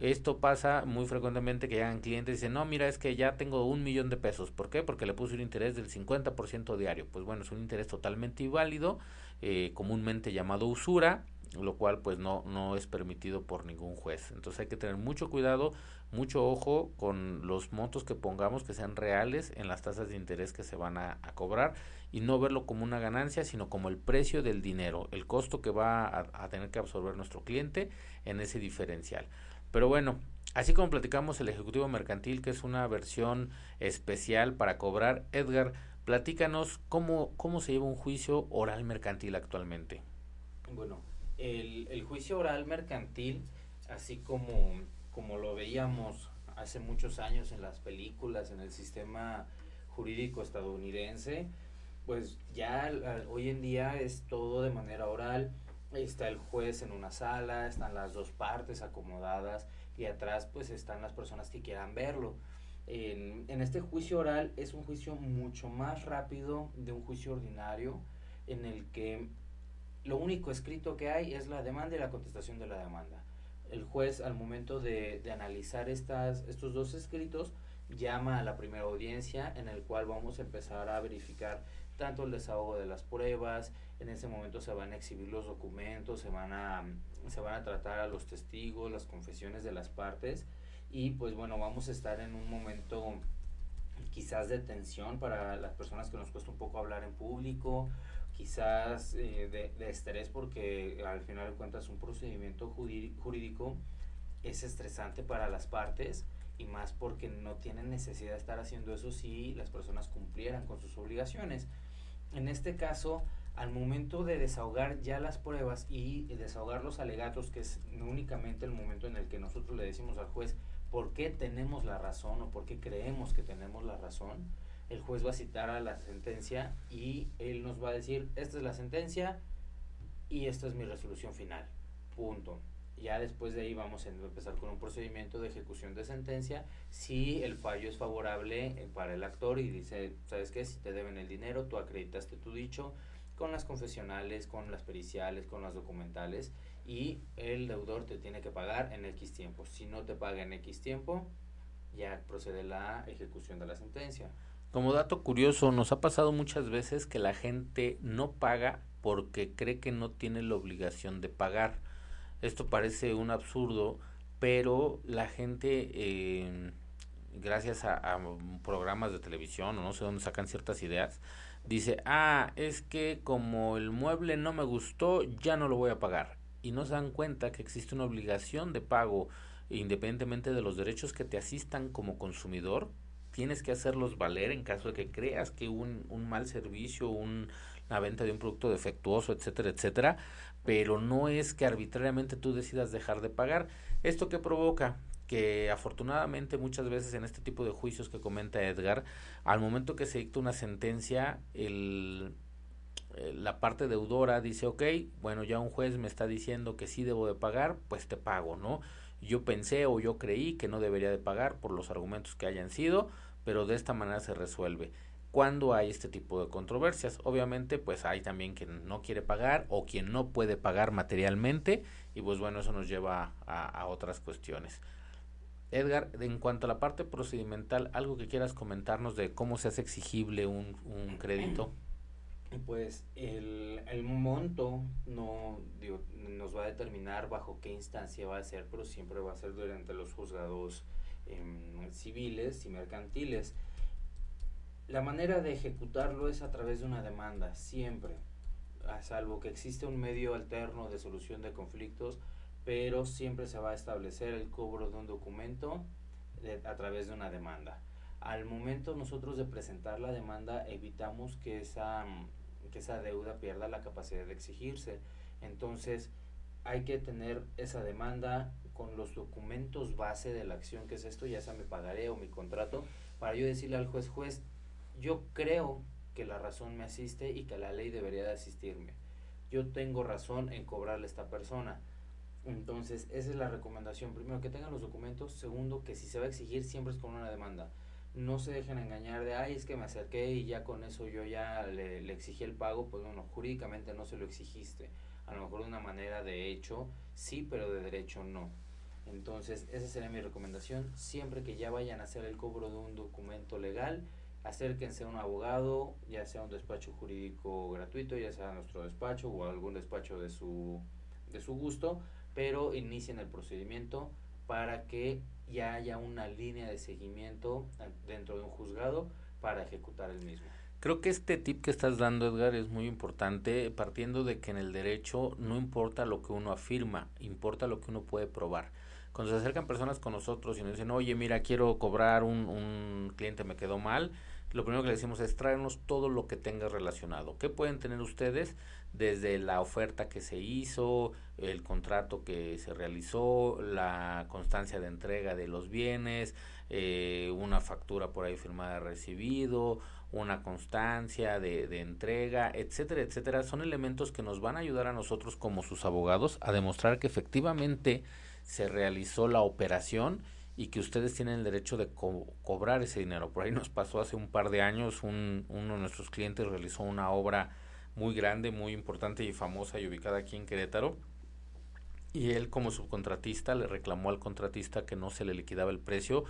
Esto pasa muy frecuentemente que llegan clientes y dicen, no, mira, es que ya tengo un millón de pesos. ¿Por qué? Porque le puse un interés del 50% diario. Pues bueno, es un interés totalmente inválido, eh, comúnmente llamado usura, lo cual pues no, no es permitido por ningún juez. Entonces hay que tener mucho cuidado, mucho ojo con los montos que pongamos que sean reales en las tasas de interés que se van a, cobrar y no verlo como una ganancia, sino como el precio del dinero, el costo que va a tener que absorber nuestro cliente en ese diferencial. Pero bueno, así como platicamos el Ejecutivo Mercantil, que es una versión especial para cobrar, Edgar, platícanos cómo, cómo se lleva un juicio oral mercantil actualmente. Bueno, el, el juicio oral mercantil, así como, como lo veíamos hace muchos años en las películas, en el sistema jurídico estadounidense, pues ya hoy en día es todo de manera oral está el juez en una sala, están las dos partes acomodadas y atrás pues están las personas que quieran verlo. En, este juicio oral es un juicio mucho más rápido de un juicio ordinario en el que lo único escrito que hay es la demanda y la contestación de la demanda. El juez al momento de, de analizar estas, estos dos escritos llama a la primera audiencia en el cual vamos a empezar a verificar tanto el desahogo de las pruebas, en ese momento se van a exhibir los documentos, se van a, se van a tratar a los testigos, las confesiones de las partes y pues bueno, vamos a estar en un momento quizás de tensión para las personas que nos cuesta un poco hablar en público, quizás eh, de, de, estrés porque al final de cuentas un procedimiento jurídico es estresante para las partes y más porque no tienen necesidad de estar haciendo eso si las personas cumplieran con sus obligaciones. En este caso, al momento de desahogar ya las pruebas y desahogar los alegatos, que es únicamente el momento en el que nosotros le decimos al juez por qué tenemos la razón o por qué creemos que tenemos la razón, el juez va a citar a la sentencia y él nos va a decir, esta es la sentencia y esta es mi resolución final. Punto. Ya después de ahí vamos a empezar con un procedimiento de ejecución de sentencia. Si el fallo es favorable eh, para el actor y dice, ¿sabes qué? Si te deben el dinero, tú acreditaste tu dicho con las confesionales, con las periciales, con las documentales y el deudor te tiene que pagar en X tiempo. Si no te paga en X tiempo, ya procede la ejecución de la sentencia. Como dato curioso, nos ha pasado muchas veces que la gente no paga porque cree que no tiene la obligación de pagar esto parece un absurdo, pero la gente, eh, gracias a, programas de televisión o no sé dónde sacan ciertas ideas, dice, ah, es que como el mueble no me gustó, ya no lo voy a pagar. Y no se dan cuenta que existe una obligación de pago independientemente de los derechos que te asistan como consumidor, tienes que hacerlos valer en caso de que creas que un, un mal servicio, un, una venta de un producto defectuoso, etcétera, etcétera, pero no es que arbitrariamente tú decidas dejar de pagar. ¿Esto que provoca? que afortunadamente muchas veces en este tipo de juicios que comenta Edgar, al momento que se dicta una sentencia, el, eh, la parte deudora dice, ok, bueno, ya un juez me está diciendo que sí debo de pagar, pues te pago, ¿no? Yo pensé o yo creí que no debería de pagar por los argumentos que hayan sido, pero de esta manera se resuelve. Cuando hay este tipo de controversias, obviamente, pues hay también quien no quiere pagar o quien no puede pagar materialmente y pues bueno, eso nos lleva a, otras cuestiones. Edgar, en cuanto a la parte procedimental, ¿algo que quieras comentarnos de cómo se hace exigible un, crédito? Pues el, monto no nos va a determinar bajo qué instancia va a ser, pero siempre va a ser durante los juzgados em, civiles y mercantiles. La manera de ejecutarlo es a través de una demanda, siempre, a salvo que existe un medio alterno de solución de conflictos, pero siempre se va a establecer el cobro de un documento a través de una demanda. Al momento nosotros de presentar la demanda evitamos que esa que esa deuda pierda la capacidad de exigirse. Entonces, hay que tener esa demanda con los documentos base de la acción que es esto, ya sea me pagaré o mi contrato, para yo decirle al juez, juez, yo creo que la razón me asiste y que la ley debería de asistirme. Yo tengo razón en cobrarle a esta persona. Entonces, esa es la recomendación. Primero, que tengan los documentos. Segundo, que si se va a exigir, siempre es con una demanda no se dejen engañar de, ay, es que me acerqué y ya con eso yo ya le, le, exigí el pago, pues bueno, jurídicamente no se lo exigiste. A lo mejor de una manera de hecho, sí, pero de derecho no. Entonces, esa sería mi recomendación. Siempre que ya vayan a hacer el cobro de un documento legal, acérquense a un abogado, ya sea un despacho jurídico gratuito, ya sea nuestro despacho o algún despacho de su, de su gusto, pero inicien el procedimiento para que ya haya una línea de seguimiento dentro de un juzgado para ejecutar el mismo. Creo que este tip que estás dando, Edgar, es muy importante, partiendo de que en el derecho no importa lo que uno afirma, importa lo que uno puede probar. Cuando se acercan personas con nosotros y nos dicen, oye, mira, quiero cobrar un, un cliente, me quedó mal, lo primero que le decimos es traernos todo lo que tenga relacionado. ¿Qué pueden tener ustedes? Desde la oferta que se hizo, el contrato que se realizó, la constancia de entrega de los bienes, eh, una factura por ahí firmada recibido, una constancia de, de entrega, etcétera, etcétera. Son elementos que nos van a ayudar a nosotros como sus abogados a demostrar que efectivamente se realizó la operación y que ustedes tienen el derecho de cobrar ese dinero. Por ahí nos pasó hace un par de años, un, uno de nuestros clientes realizó una obra muy grande, muy importante y famosa y ubicada aquí en Querétaro. Y él como subcontratista le reclamó al contratista que no se le liquidaba el precio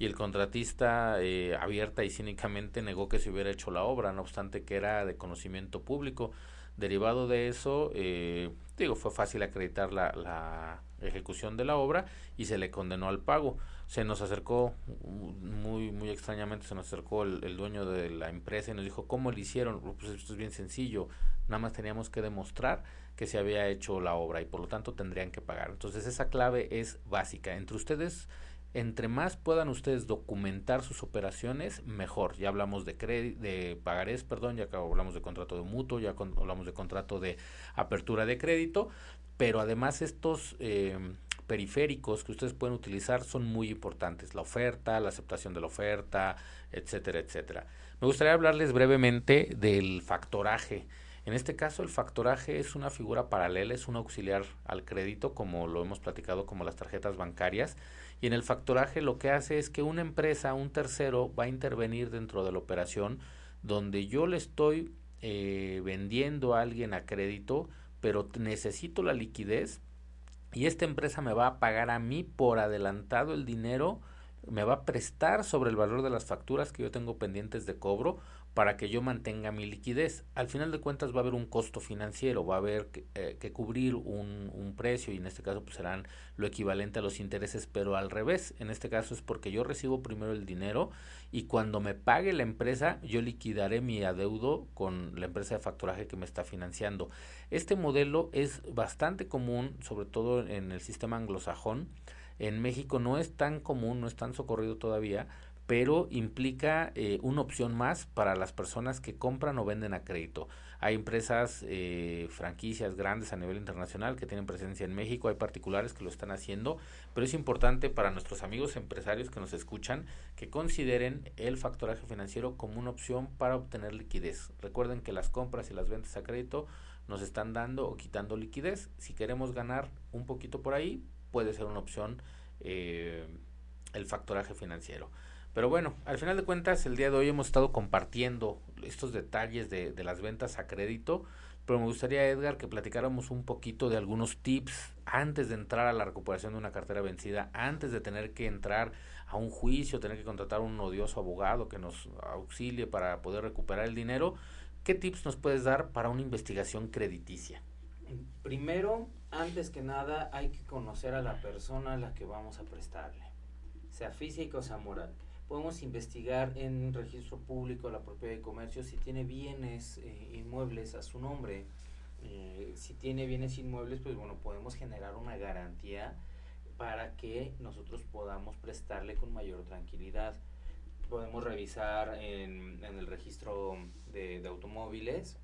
y el contratista eh, abierta y cínicamente negó que se hubiera hecho la obra, no obstante que era de conocimiento público. Derivado de eso, eh, digo, fue fácil acreditar la, la ejecución de la obra y se le condenó al pago. Se nos acercó, muy, muy extrañamente, se nos acercó el, dueño de la empresa y nos dijo, ¿cómo lo hicieron? Pues esto es bien sencillo, nada más teníamos que demostrar que se había hecho la obra y por lo tanto tendrían que pagar. Entonces esa clave es básica. Entre ustedes, entre más puedan ustedes documentar sus operaciones, mejor. Ya hablamos de, de pagarés, perdón, ya hablamos de contrato de mutuo, ya hablamos de contrato de apertura de crédito, pero además estos eh, periféricos que ustedes pueden utilizar son muy importantes, la oferta, la aceptación de la oferta, etcétera, etcétera. Me gustaría hablarles brevemente del factoraje. En este caso, el factoraje es una figura paralela, es un auxiliar al crédito, como lo hemos platicado, como las tarjetas bancarias. Y en el factoraje lo que hace es que una empresa, un tercero, va a intervenir dentro de la operación donde yo le estoy eh, vendiendo a alguien a crédito pero necesito la liquidez y esta empresa me va a pagar a mí por adelantado el dinero, me va a prestar sobre el valor de las facturas que yo tengo pendientes de cobro para que yo mantenga mi liquidez. Al final de cuentas va a haber un costo financiero, va a haber que, eh, cubrir un, un, precio y en este caso pues serán lo equivalente a los intereses, pero al revés. En este caso es porque yo recibo primero el dinero y cuando me pague la empresa yo liquidaré mi adeudo con la empresa de facturaje que me está financiando. Este modelo es bastante común, sobre todo en el sistema anglosajón En México no es tan común, no es tan socorrido todavía, pero implica eh, una opción más para las personas que compran o venden a crédito. Hay empresas, eh, franquicias grandes a nivel internacional que tienen presencia en México, hay particulares que lo están haciendo, pero es importante para nuestros amigos empresarios que nos escuchan que consideren el factoraje financiero como una opción para obtener liquidez. Recuerden que las compras y las ventas a crédito nos están dando o quitando liquidez. Si queremos ganar un poquito por ahí, puede ser una opción eh, el factoraje financiero. Pero bueno, al final de cuentas, el día de hoy hemos estado compartiendo estos detalles de, las ventas a crédito, pero me gustaría, Edgar, que platicáramos un poquito de algunos tips antes de entrar a la recuperación de una cartera vencida, antes de tener que entrar a un juicio, tener que contratar a un odioso abogado que nos auxilie para poder recuperar el dinero. ¿Qué tips nos puedes dar para una investigación crediticia? Primero, antes que nada, hay que conocer a la persona a la que vamos a prestarle, sea física o sea moral podemos investigar en un registro público la propiedad de comercio si tiene bienes eh, inmuebles a su nombre. Eh, si tiene bienes inmuebles, pues bueno, podemos generar una garantía para que nosotros podamos prestarle con mayor tranquilidad. Podemos revisar en, en el registro de, de automóviles,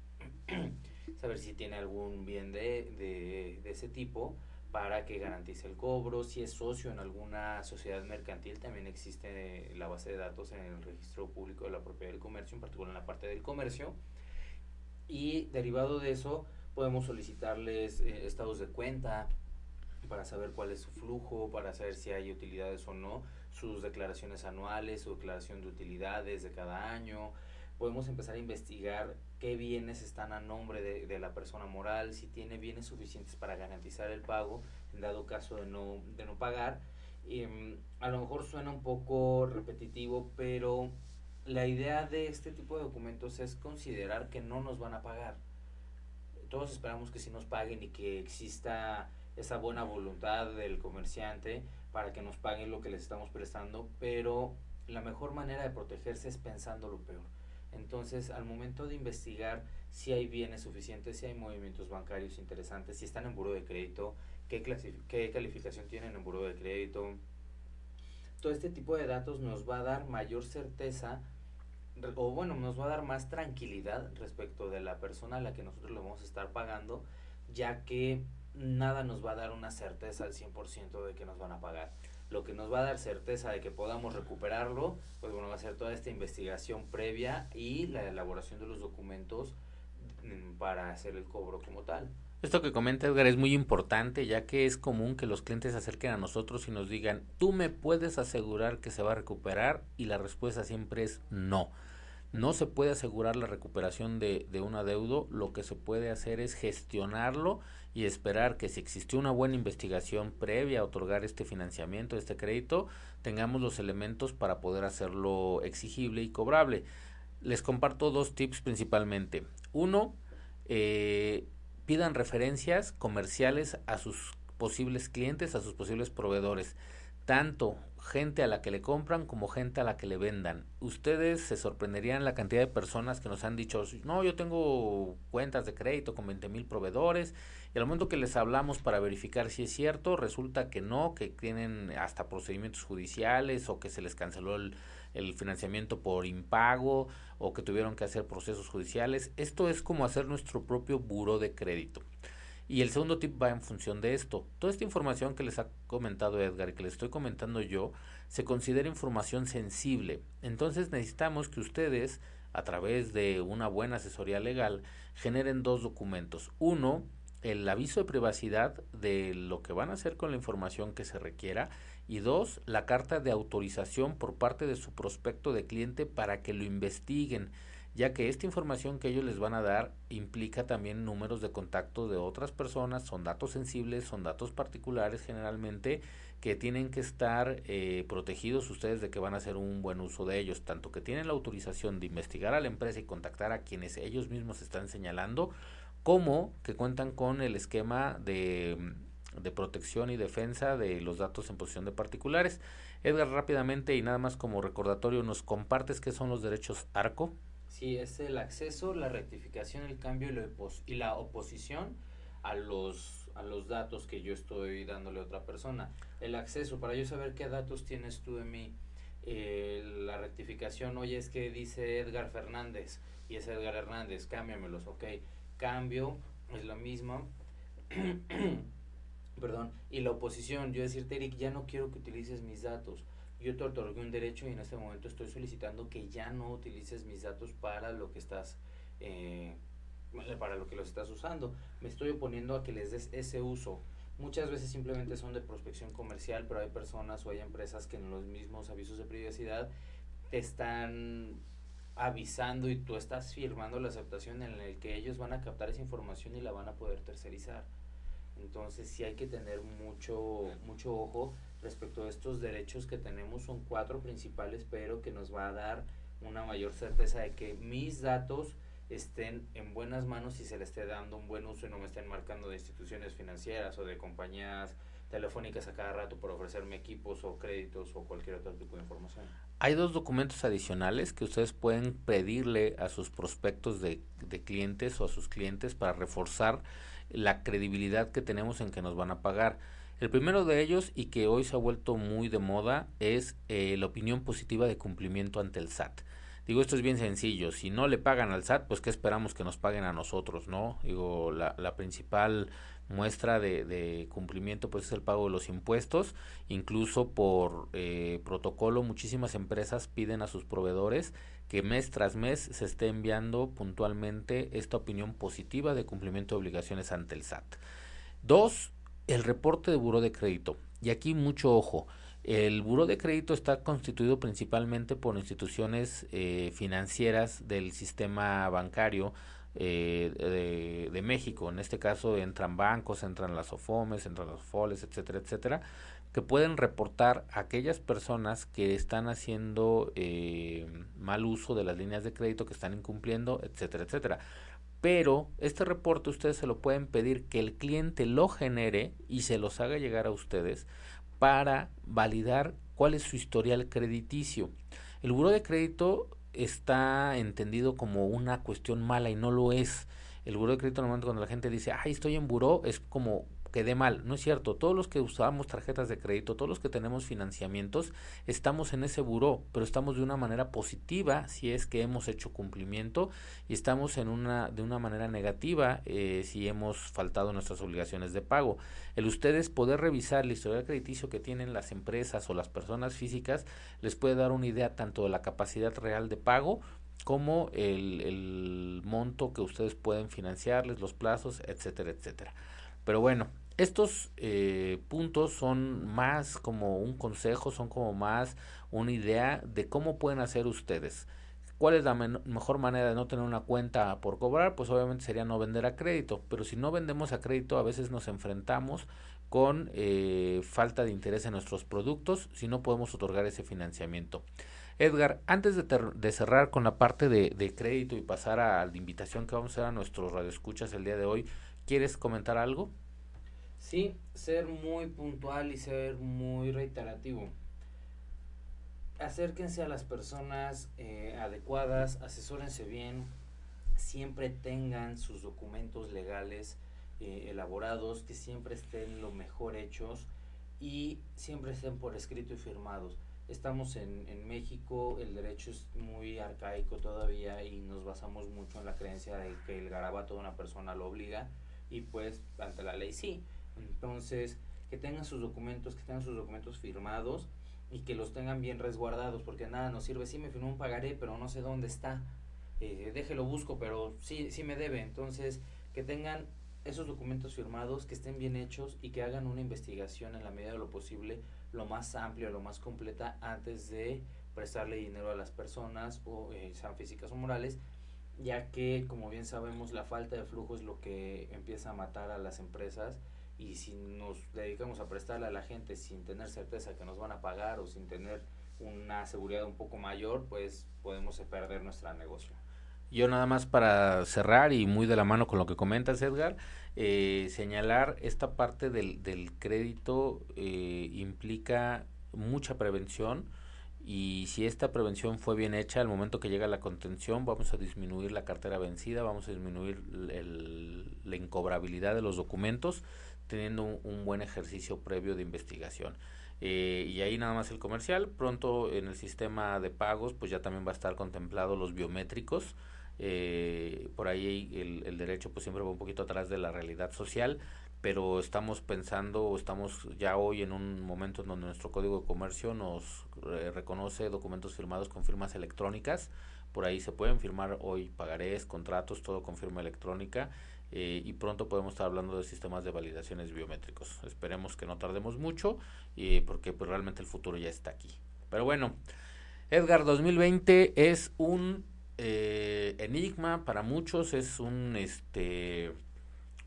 saber si tiene algún bien de, de, de ese tipo para que garantice el cobro. Si es socio en alguna sociedad mercantil, también existe la base de datos en el registro público de la propiedad del comercio, en particular en la parte del comercio. Y derivado de eso, podemos solicitarles eh, estados de cuenta para saber cuál es su flujo, para saber si hay utilidades o no, sus declaraciones anuales, su declaración de utilidades de cada año. Podemos empezar a investigar qué bienes están a nombre de, la persona moral, si tiene bienes suficientes para garantizar el pago, en dado caso de no, de no pagar. Um, a lo mejor suena un poco repetitivo, pero la idea de este tipo de documentos es considerar que no nos van a pagar. Todos esperamos que sí nos paguen y que exista esa buena voluntad del comerciante para que nos paguen lo que les estamos prestando, pero la mejor manera de protegerse es pensando lo peor entonces, al momento de investigar si hay bienes suficientes, si hay movimientos bancarios interesantes, si están en buro de crédito, qué, qué calificación tienen en buro de crédito, todo este tipo de datos nos va a dar mayor certeza o bueno, nos va a dar más tranquilidad respecto de la persona a la que nosotros le vamos a estar pagando, ya que nada nos va a dar una certeza al 100% de que nos van a pagar lo que nos va a dar certeza de que podamos recuperarlo, pues bueno, va a ser toda esta investigación previa y la elaboración de los documentos mm, para hacer el cobro como tal. Esto que comenta Edgar es muy importante, ya que es común que los clientes se acerquen a nosotros y nos digan, tú me puedes asegurar que se va a recuperar y la respuesta siempre es no. No se puede asegurar la recuperación de, de un adeudo, lo que se puede hacer es gestionarlo y esperar que si existió una buena investigación previa a otorgar este financiamiento, este crédito, tengamos los elementos para poder hacerlo exigible y cobrable. Les comparto dos tips principalmente. Uno, eh, pidan referencias comerciales a sus posibles clientes, a sus posibles proveedores tanto gente a la que le compran como gente a la que le vendan. Ustedes se sorprenderían la cantidad de personas que nos han dicho, no, yo tengo cuentas de crédito con 20 mil proveedores y al momento que les hablamos para verificar si es cierto, resulta que no, que tienen hasta procedimientos judiciales o que se les canceló el, el financiamiento por impago o que tuvieron que hacer procesos judiciales. Esto es como hacer nuestro propio buro de crédito. Y el segundo tip va en función de esto. Toda esta información que les ha comentado Edgar y que les estoy comentando yo se considera información sensible. Entonces necesitamos que ustedes, a través de una buena asesoría legal, generen dos documentos. Uno, el aviso de privacidad de lo que van a hacer con la información que se requiera y dos, la carta de autorización por parte de su prospecto de cliente para que lo investiguen ya que esta información que ellos les van a dar implica también números de contacto de otras personas, son datos sensibles, son datos particulares generalmente que tienen que estar eh, protegidos ustedes de que van a hacer un buen uso de ellos, tanto que tienen la autorización de investigar a la empresa y contactar a quienes ellos mismos están señalando, como que cuentan con el esquema de, de protección y defensa de los datos en posición de particulares. Edgar, rápidamente y nada más como recordatorio, ¿nos compartes qué son los derechos ARCO? Sí, es el acceso, la rectificación, el cambio y la, oposición a los a los datos que yo estoy dándole a otra persona. El acceso, para yo saber qué datos tienes tú de mí. Eh, la rectificación, oye, es que dice Edgar Fernández y es Edgar Hernández, cámbiamelos, ok. Cambio, es lo mismo. Perdón. Y la oposición, yo decirte, Eric, ya no quiero que utilices mis datos. Yo te otorgué un derecho y en este momento estoy solicitando que ya no utilices mis datos para lo que estás eh, para lo que los estás usando. Me estoy oponiendo a que les des ese uso. Muchas veces simplemente son de prospección comercial, pero hay personas o hay empresas que en los mismos avisos de privacidad te están avisando y tú estás firmando la aceptación en el que ellos van a captar esa información y la van a poder tercerizar. Entonces sí hay que tener mucho, mucho ojo respecto a estos derechos que tenemos. Son cuatro principales, pero que nos va a dar una mayor certeza de que mis datos estén en buenas manos y se le esté dando un buen uso y no me estén marcando de instituciones financieras o de compañías telefónicas a cada rato por ofrecerme equipos o créditos o cualquier otro tipo de información. Hay dos documentos adicionales que ustedes pueden pedirle a sus prospectos de, de clientes o a sus clientes para reforzar la credibilidad que tenemos en que nos van a pagar. El primero de ellos, y que hoy se ha vuelto muy de moda, es eh, la opinión positiva de cumplimiento ante el SAT. Digo, esto es bien sencillo. Si no le pagan al SAT, pues ¿qué esperamos que nos paguen a nosotros, no? Digo, la, principal muestra de, de, cumplimiento pues es el pago de los impuestos. Incluso por eh, protocolo muchísimas empresas piden a sus proveedores que mes tras mes se esté enviando puntualmente esta opinión positiva de cumplimiento de obligaciones ante el SAT. Dos, el reporte de buro de crédito. Y aquí mucho ojo. El buro de crédito está constituido principalmente por instituciones eh, financieras del sistema bancario eh, de, México. En este caso entran bancos, entran las OFOMES, entran los FOLES, etcétera, etcétera, que pueden reportar a aquellas personas que están haciendo eh, mal uso de las líneas de crédito, que están incumpliendo, etcétera, etcétera. Pero este reporte ustedes se lo pueden pedir que el cliente lo genere y se los haga llegar a ustedes para validar cuál es su historial crediticio. El buro de crédito está entendido como una cuestión mala y no lo es. El buro de crédito normalmente cuando la gente dice, ay, estoy en buro, es como quedé mal. No es cierto. Todos los que usamos tarjetas de crédito, todos los que tenemos financiamientos, estamos en ese buró, pero estamos de una manera positiva si es que hemos hecho cumplimiento y estamos en una de una manera negativa eh, si hemos faltado nuestras obligaciones de pago. El ustedes poder revisar la historia crediticio que tienen las empresas o las personas físicas les puede dar una idea tanto de la capacidad real de pago como el, el monto que ustedes pueden financiarles, los plazos, etcétera, etcétera. Pero bueno, estos eh, puntos son más como un consejo, son como más una idea de cómo pueden hacer ustedes. ¿Cuál es la mejor manera de no tener una cuenta por cobrar? Pues obviamente sería no vender a crédito, pero si no vendemos a crédito a veces nos enfrentamos con eh, falta de interés en nuestros productos si no podemos otorgar ese financiamiento. Edgar, antes de, de cerrar con la parte de, de, crédito y pasar a la invitación que vamos a hacer a nuestros radioescuchas el día de hoy, ¿quieres comentar algo? Sí, ser muy puntual y ser muy reiterativo. Acérquense a las personas eh, adecuadas, asesórense bien, siempre tengan sus documentos legales eh, elaborados, que siempre estén lo mejor hechos y siempre estén por escrito y firmados. Estamos en, en México, el derecho es muy arcaico todavía y nos basamos mucho en la creencia de que el garabato de una persona lo obliga y pues ante la ley sí entonces, que tengan sus documentos, que tengan sus documentos firmados y que los tengan bien resguardados, porque nada nos sirve. Sí me firmó un pagaré, pero no sé dónde está. Eh, déjelo busco, pero sí, sí me debe. Entonces, que tengan esos documentos firmados, que estén bien hechos y que hagan una investigación en la medida de lo posible, lo más amplia, lo más completa, antes de prestarle dinero a las personas, o eh, sean físicas o morales, ya que, como bien sabemos, la falta de flujo es lo que empieza a matar a las empresas y si nos dedicamos a prestarle a la gente sin tener certeza que nos van a pagar o sin tener una seguridad un poco mayor, pues podemos perder nuestro negocio. Yo nada más para cerrar y muy de la mano con lo que comentas, Edgar, eh, señalar esta parte del, del crédito eh, implica mucha prevención y si esta prevención fue bien hecha, al momento que llega la contención vamos a disminuir la cartera vencida, vamos a disminuir el, la incobrabilidad de los documentos teniendo un, buen ejercicio previo de investigación. Eh, y ahí nada más el comercial. Pronto en el sistema de pagos, pues ya también va a estar contemplado los biométricos. Eh, por ahí el, derecho pues siempre va un poquito atrás de la realidad social, pero estamos pensando, estamos ya hoy en un momento en donde nuestro código de comercio nos reconoce documentos firmados con firmas electrónicas. Por ahí se pueden firmar hoy pagarés, contratos, todo con firma electrónica. Eh, y pronto podemos estar hablando de sistemas de validaciones biométricos. Esperemos que no tardemos mucho, y porque pues, realmente el futuro ya está aquí. Pero bueno, Edgar 2020 es un eh, enigma para muchos, es un este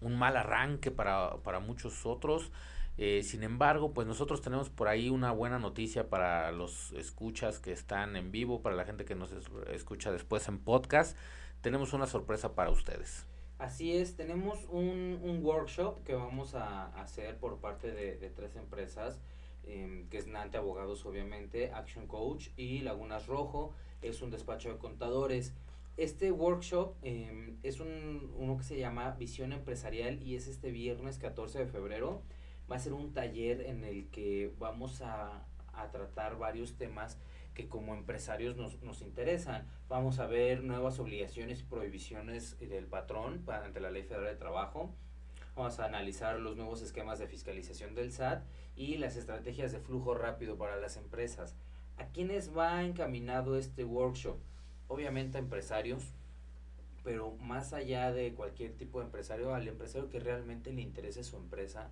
un mal arranque para, para muchos otros. Eh, sin embargo, pues nosotros tenemos por ahí una buena noticia para los escuchas que están en vivo, para la gente que nos escucha después en podcast. Tenemos una sorpresa para ustedes. Así es, tenemos un, un workshop que vamos a hacer por parte de, tres empresas, em, que es Nante Abogados obviamente, Action Coach y Lagunas Rojo, es un despacho de contadores. Este workshop em, es un, uno que se llama Visión Empresarial y es este viernes 14 de febrero. Va a ser un taller en el que vamos a, a tratar varios temas que como empresarios nos, nos interesan. Vamos a ver nuevas obligaciones y prohibiciones del patrón ante la Ley Federal de Trabajo. Vamos a analizar los nuevos esquemas de fiscalización del SAT y las estrategias de flujo rápido para las empresas. ¿A quiénes va encaminado este workshop? obviamente a empresarios, pero más allá de cualquier tipo de empresario, al empresario que realmente le interese su empresa,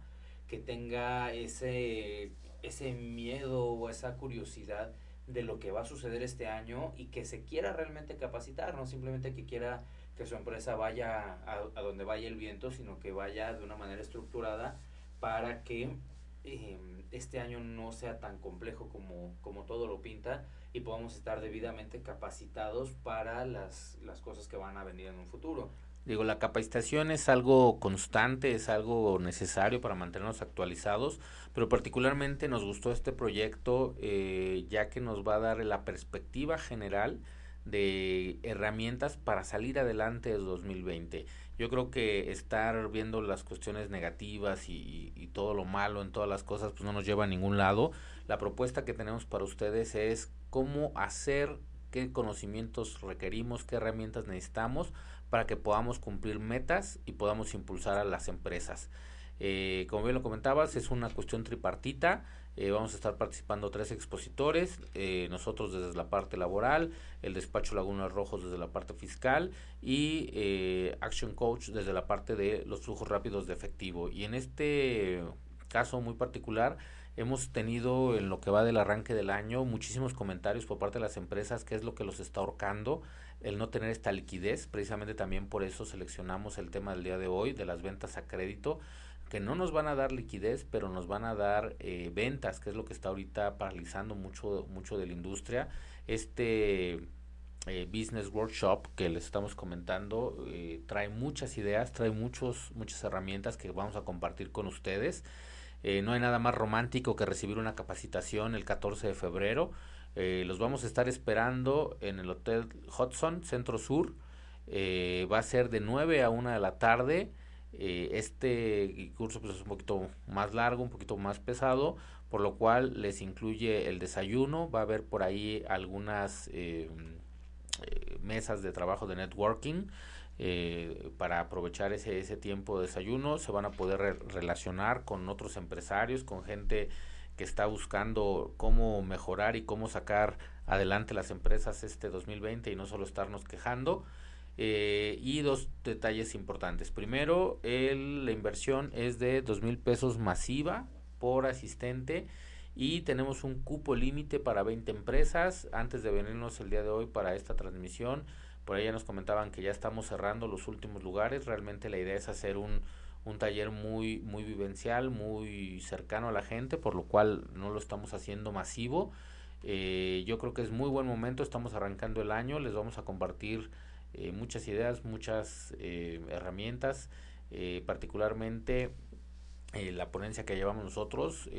que tenga ese, ese miedo o esa curiosidad de lo que va a suceder este año y que se quiera realmente capacitar, no simplemente que quiera que su empresa vaya a, donde vaya el viento, sino que vaya de una manera estructurada para que eh, este año no sea tan complejo como, como todo lo pinta y podamos estar debidamente capacitados para las, las cosas que van a venir en un futuro. Digo, la capacitación es algo constante, es algo necesario para mantenernos actualizados, pero particularmente nos gustó este proyecto eh, ya que nos va a dar la perspectiva general de herramientas para salir adelante de 2020. Yo creo que estar viendo las cuestiones negativas y, y, todo lo malo en todas las cosas pues no nos lleva a ningún lado. La propuesta que tenemos para ustedes es cómo hacer, qué conocimientos requerimos, qué herramientas necesitamos para que podamos cumplir metas y podamos impulsar a las empresas. Eh, como bien lo comentabas, es una cuestión tripartita. Eh, vamos a estar participando tres expositores, eh, nosotros desde la parte laboral, el despacho Lagunas Rojos desde la parte fiscal y eh, Action Coach desde la parte de los flujos rápidos de efectivo. Y en este caso muy particular, hemos tenido en lo que va del arranque del año muchísimos comentarios por parte de las empresas, qué es lo que los está ahorcando, el no tener esta liquidez. Precisamente también por eso seleccionamos el tema del día de hoy de las ventas a crédito que no nos van a dar liquidez, pero nos van a dar eh, ventas, que es lo que está ahorita paralizando mucho, mucho de la industria. Este eh, Business Workshop que les estamos comentando eh, trae muchas ideas, trae muchos, muchas herramientas que vamos a compartir con ustedes. No hay nada más romántico que recibir una capacitación el 14 de febrero. los vamos a estar esperando en el Hotel Hudson, Centro Sur. va a ser de 9 a 1 de la tarde. Eh, este curso pues, es un poquito más largo, un poquito más pesado, por lo cual les incluye el desayuno, va a haber por ahí algunas eh, eh, mesas de trabajo de networking para aprovechar ese, ese tiempo de desayuno, se van a poder relacionar con otros empresarios, con gente que está buscando cómo mejorar y cómo sacar adelante las empresas este 2020 y no solo estarnos quejando. Eh, y dos detalles importantes. Primero, el, la inversión es de dos mil pesos masiva por asistente y tenemos un cupo límite para 20 empresas. Antes de venirnos el día de hoy para esta transmisión, por ahí ya nos comentaban que ya estamos cerrando los últimos lugares. Realmente la idea es hacer un, un taller muy, muy vivencial, muy cercano a la gente, por lo cual no lo estamos haciendo masivo. Eh, yo creo que es muy buen momento, estamos arrancando el año, les vamos a compartir eh, muchas ideas, muchas eh, herramientas, eh, particularmente la ponencia que llevamos nosotros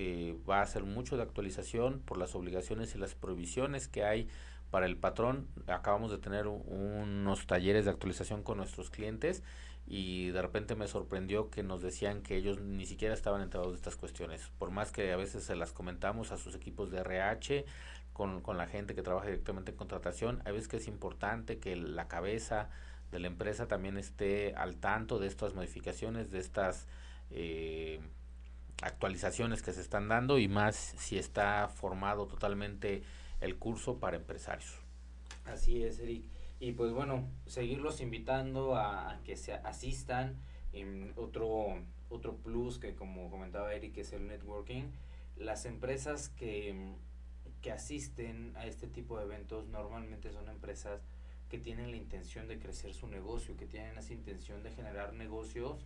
va a ser mucho de actualización por las obligaciones y las prohibiciones que hay para el patrón. Acabamos de tener unos talleres de actualización con nuestros clientes y de repente me sorprendió que nos decían que ellos ni siquiera estaban enterados de estas cuestiones. Por más que a veces se las comentamos a sus equipos de RH, con, con la gente que trabaja directamente en contratación, hay veces que es importante que la cabeza de la empresa también esté al tanto de estas modificaciones, de estas eh, actualizaciones que se están dando y más si está formado totalmente el curso para empresarios. Así es, Eric. Y pues bueno, seguirlos invitando a, que se asistan. Otro, otro plus que como comentaba Eric es el networking. Las empresas que, que asisten a este tipo de eventos normalmente son empresas que tienen la intención de crecer su negocio, que tienen esa intención de generar negocios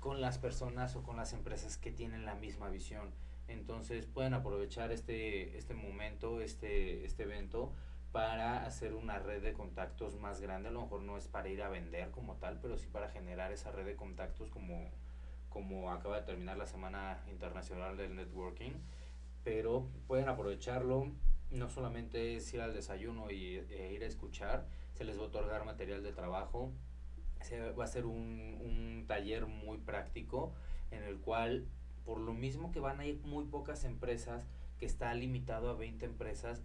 con las personas o con las empresas que tienen la misma visión. Entonces pueden aprovechar este, este momento, este, este evento para hacer una red de contactos más grande. A lo mejor no es para ir a vender como tal, pero sí para generar esa red de contactos como, como acaba de terminar la Semana Internacional del Networking. Pero pueden aprovecharlo. No solamente es ir al desayuno y e ir a escuchar, se les va a otorgar material de trabajo. Se va a ser un, un taller muy práctico en el cual, por lo mismo que van a ir muy pocas empresas, que está limitado a 20 empresas,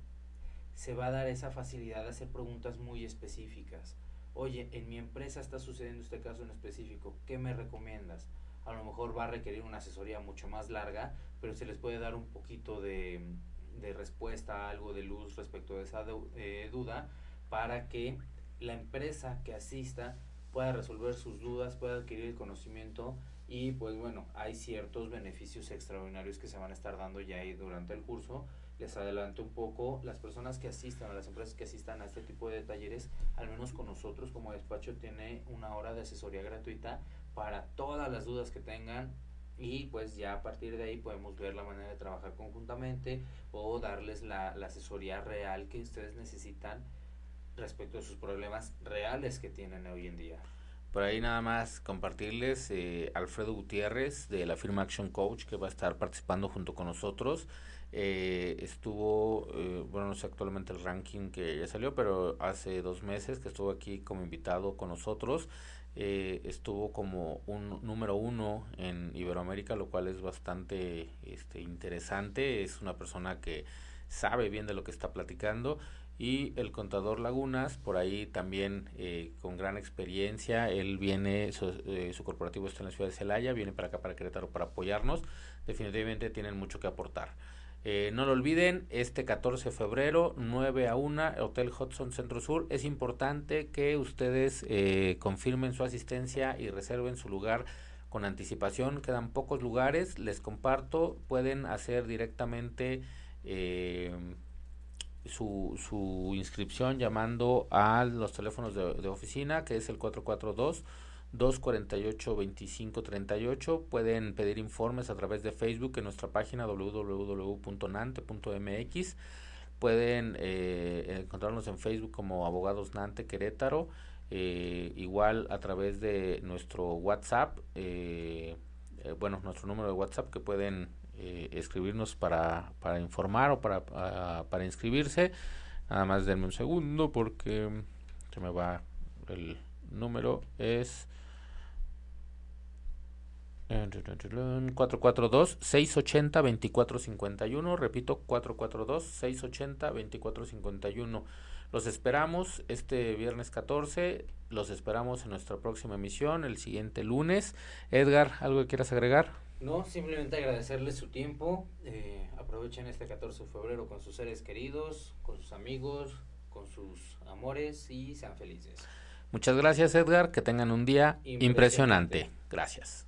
se va a dar esa facilidad de hacer preguntas muy específicas. Oye, en mi empresa está sucediendo este caso en específico, ¿qué me recomiendas? A lo mejor va a requerir una asesoría mucho más larga, pero se les puede dar un poquito de, de respuesta, algo de luz respecto de esa eh, duda, para que la empresa que asista pueda resolver sus dudas, pueda adquirir el conocimiento y pues bueno, hay ciertos beneficios extraordinarios que se van a estar dando ya ahí durante el curso les adelanto un poco, las personas que asistan, a las empresas que asistan a este tipo de talleres, al menos con nosotros como despacho, tiene una hora de asesoría gratuita para todas las dudas que tengan y pues ya a partir de ahí podemos ver la manera de trabajar conjuntamente o darles la, la asesoría real que ustedes necesitan respecto a sus problemas reales que tienen hoy en día. Por ahí nada más compartirles eh, Alfredo Gutiérrez de la firma Action Coach que va a estar participando junto con nosotros. Eh, estuvo, eh, bueno, no sé actualmente el ranking que ya salió, pero hace dos meses que estuvo aquí como invitado con nosotros, eh, estuvo como un número uno en Iberoamérica, lo cual es bastante este, interesante. Es una persona que sabe bien de lo que está platicando. Y el contador Lagunas, por ahí también con gran experiencia, él viene, su, su corporativo está en la ciudad de Celaya, viene para acá, para Querétaro, para apoyarnos. Definitivamente tienen mucho que aportar. Eh, no lo olviden, este 14 de febrero, 9 a 1, Hotel Hudson Centro Sur. Es importante que ustedes eh, confirmen su asistencia y reserven su lugar con anticipación. Quedan pocos lugares, les comparto. Pueden hacer directamente eh, su, su inscripción llamando a los teléfonos de, oficina, que es el 442. 248-2538. Pueden pedir informes a través de Facebook en nuestra página www.nante.mx. Pueden eh, encontrarnos en Facebook como Abogados Nante Querétaro. Eh, igual a través de nuestro WhatsApp, eh, bueno, nuestro número de WhatsApp que pueden escribirnos para, para informar o para, para, para inscribirse. Nada más denme un segundo porque se me va el número. Es 442-680-2451. Repito, 442-680-2451. Los esperamos este viernes 14. Los esperamos en nuestra próxima emisión, el siguiente lunes. Edgar, ¿algo que quieras agregar? No, simplemente agradecerles su tiempo. Eh, aprovechen este 14 de febrero con sus seres queridos, con sus amigos, con sus amores y sean felices. Muchas gracias Edgar, que tengan un día impresionante. impresionante. Gracias.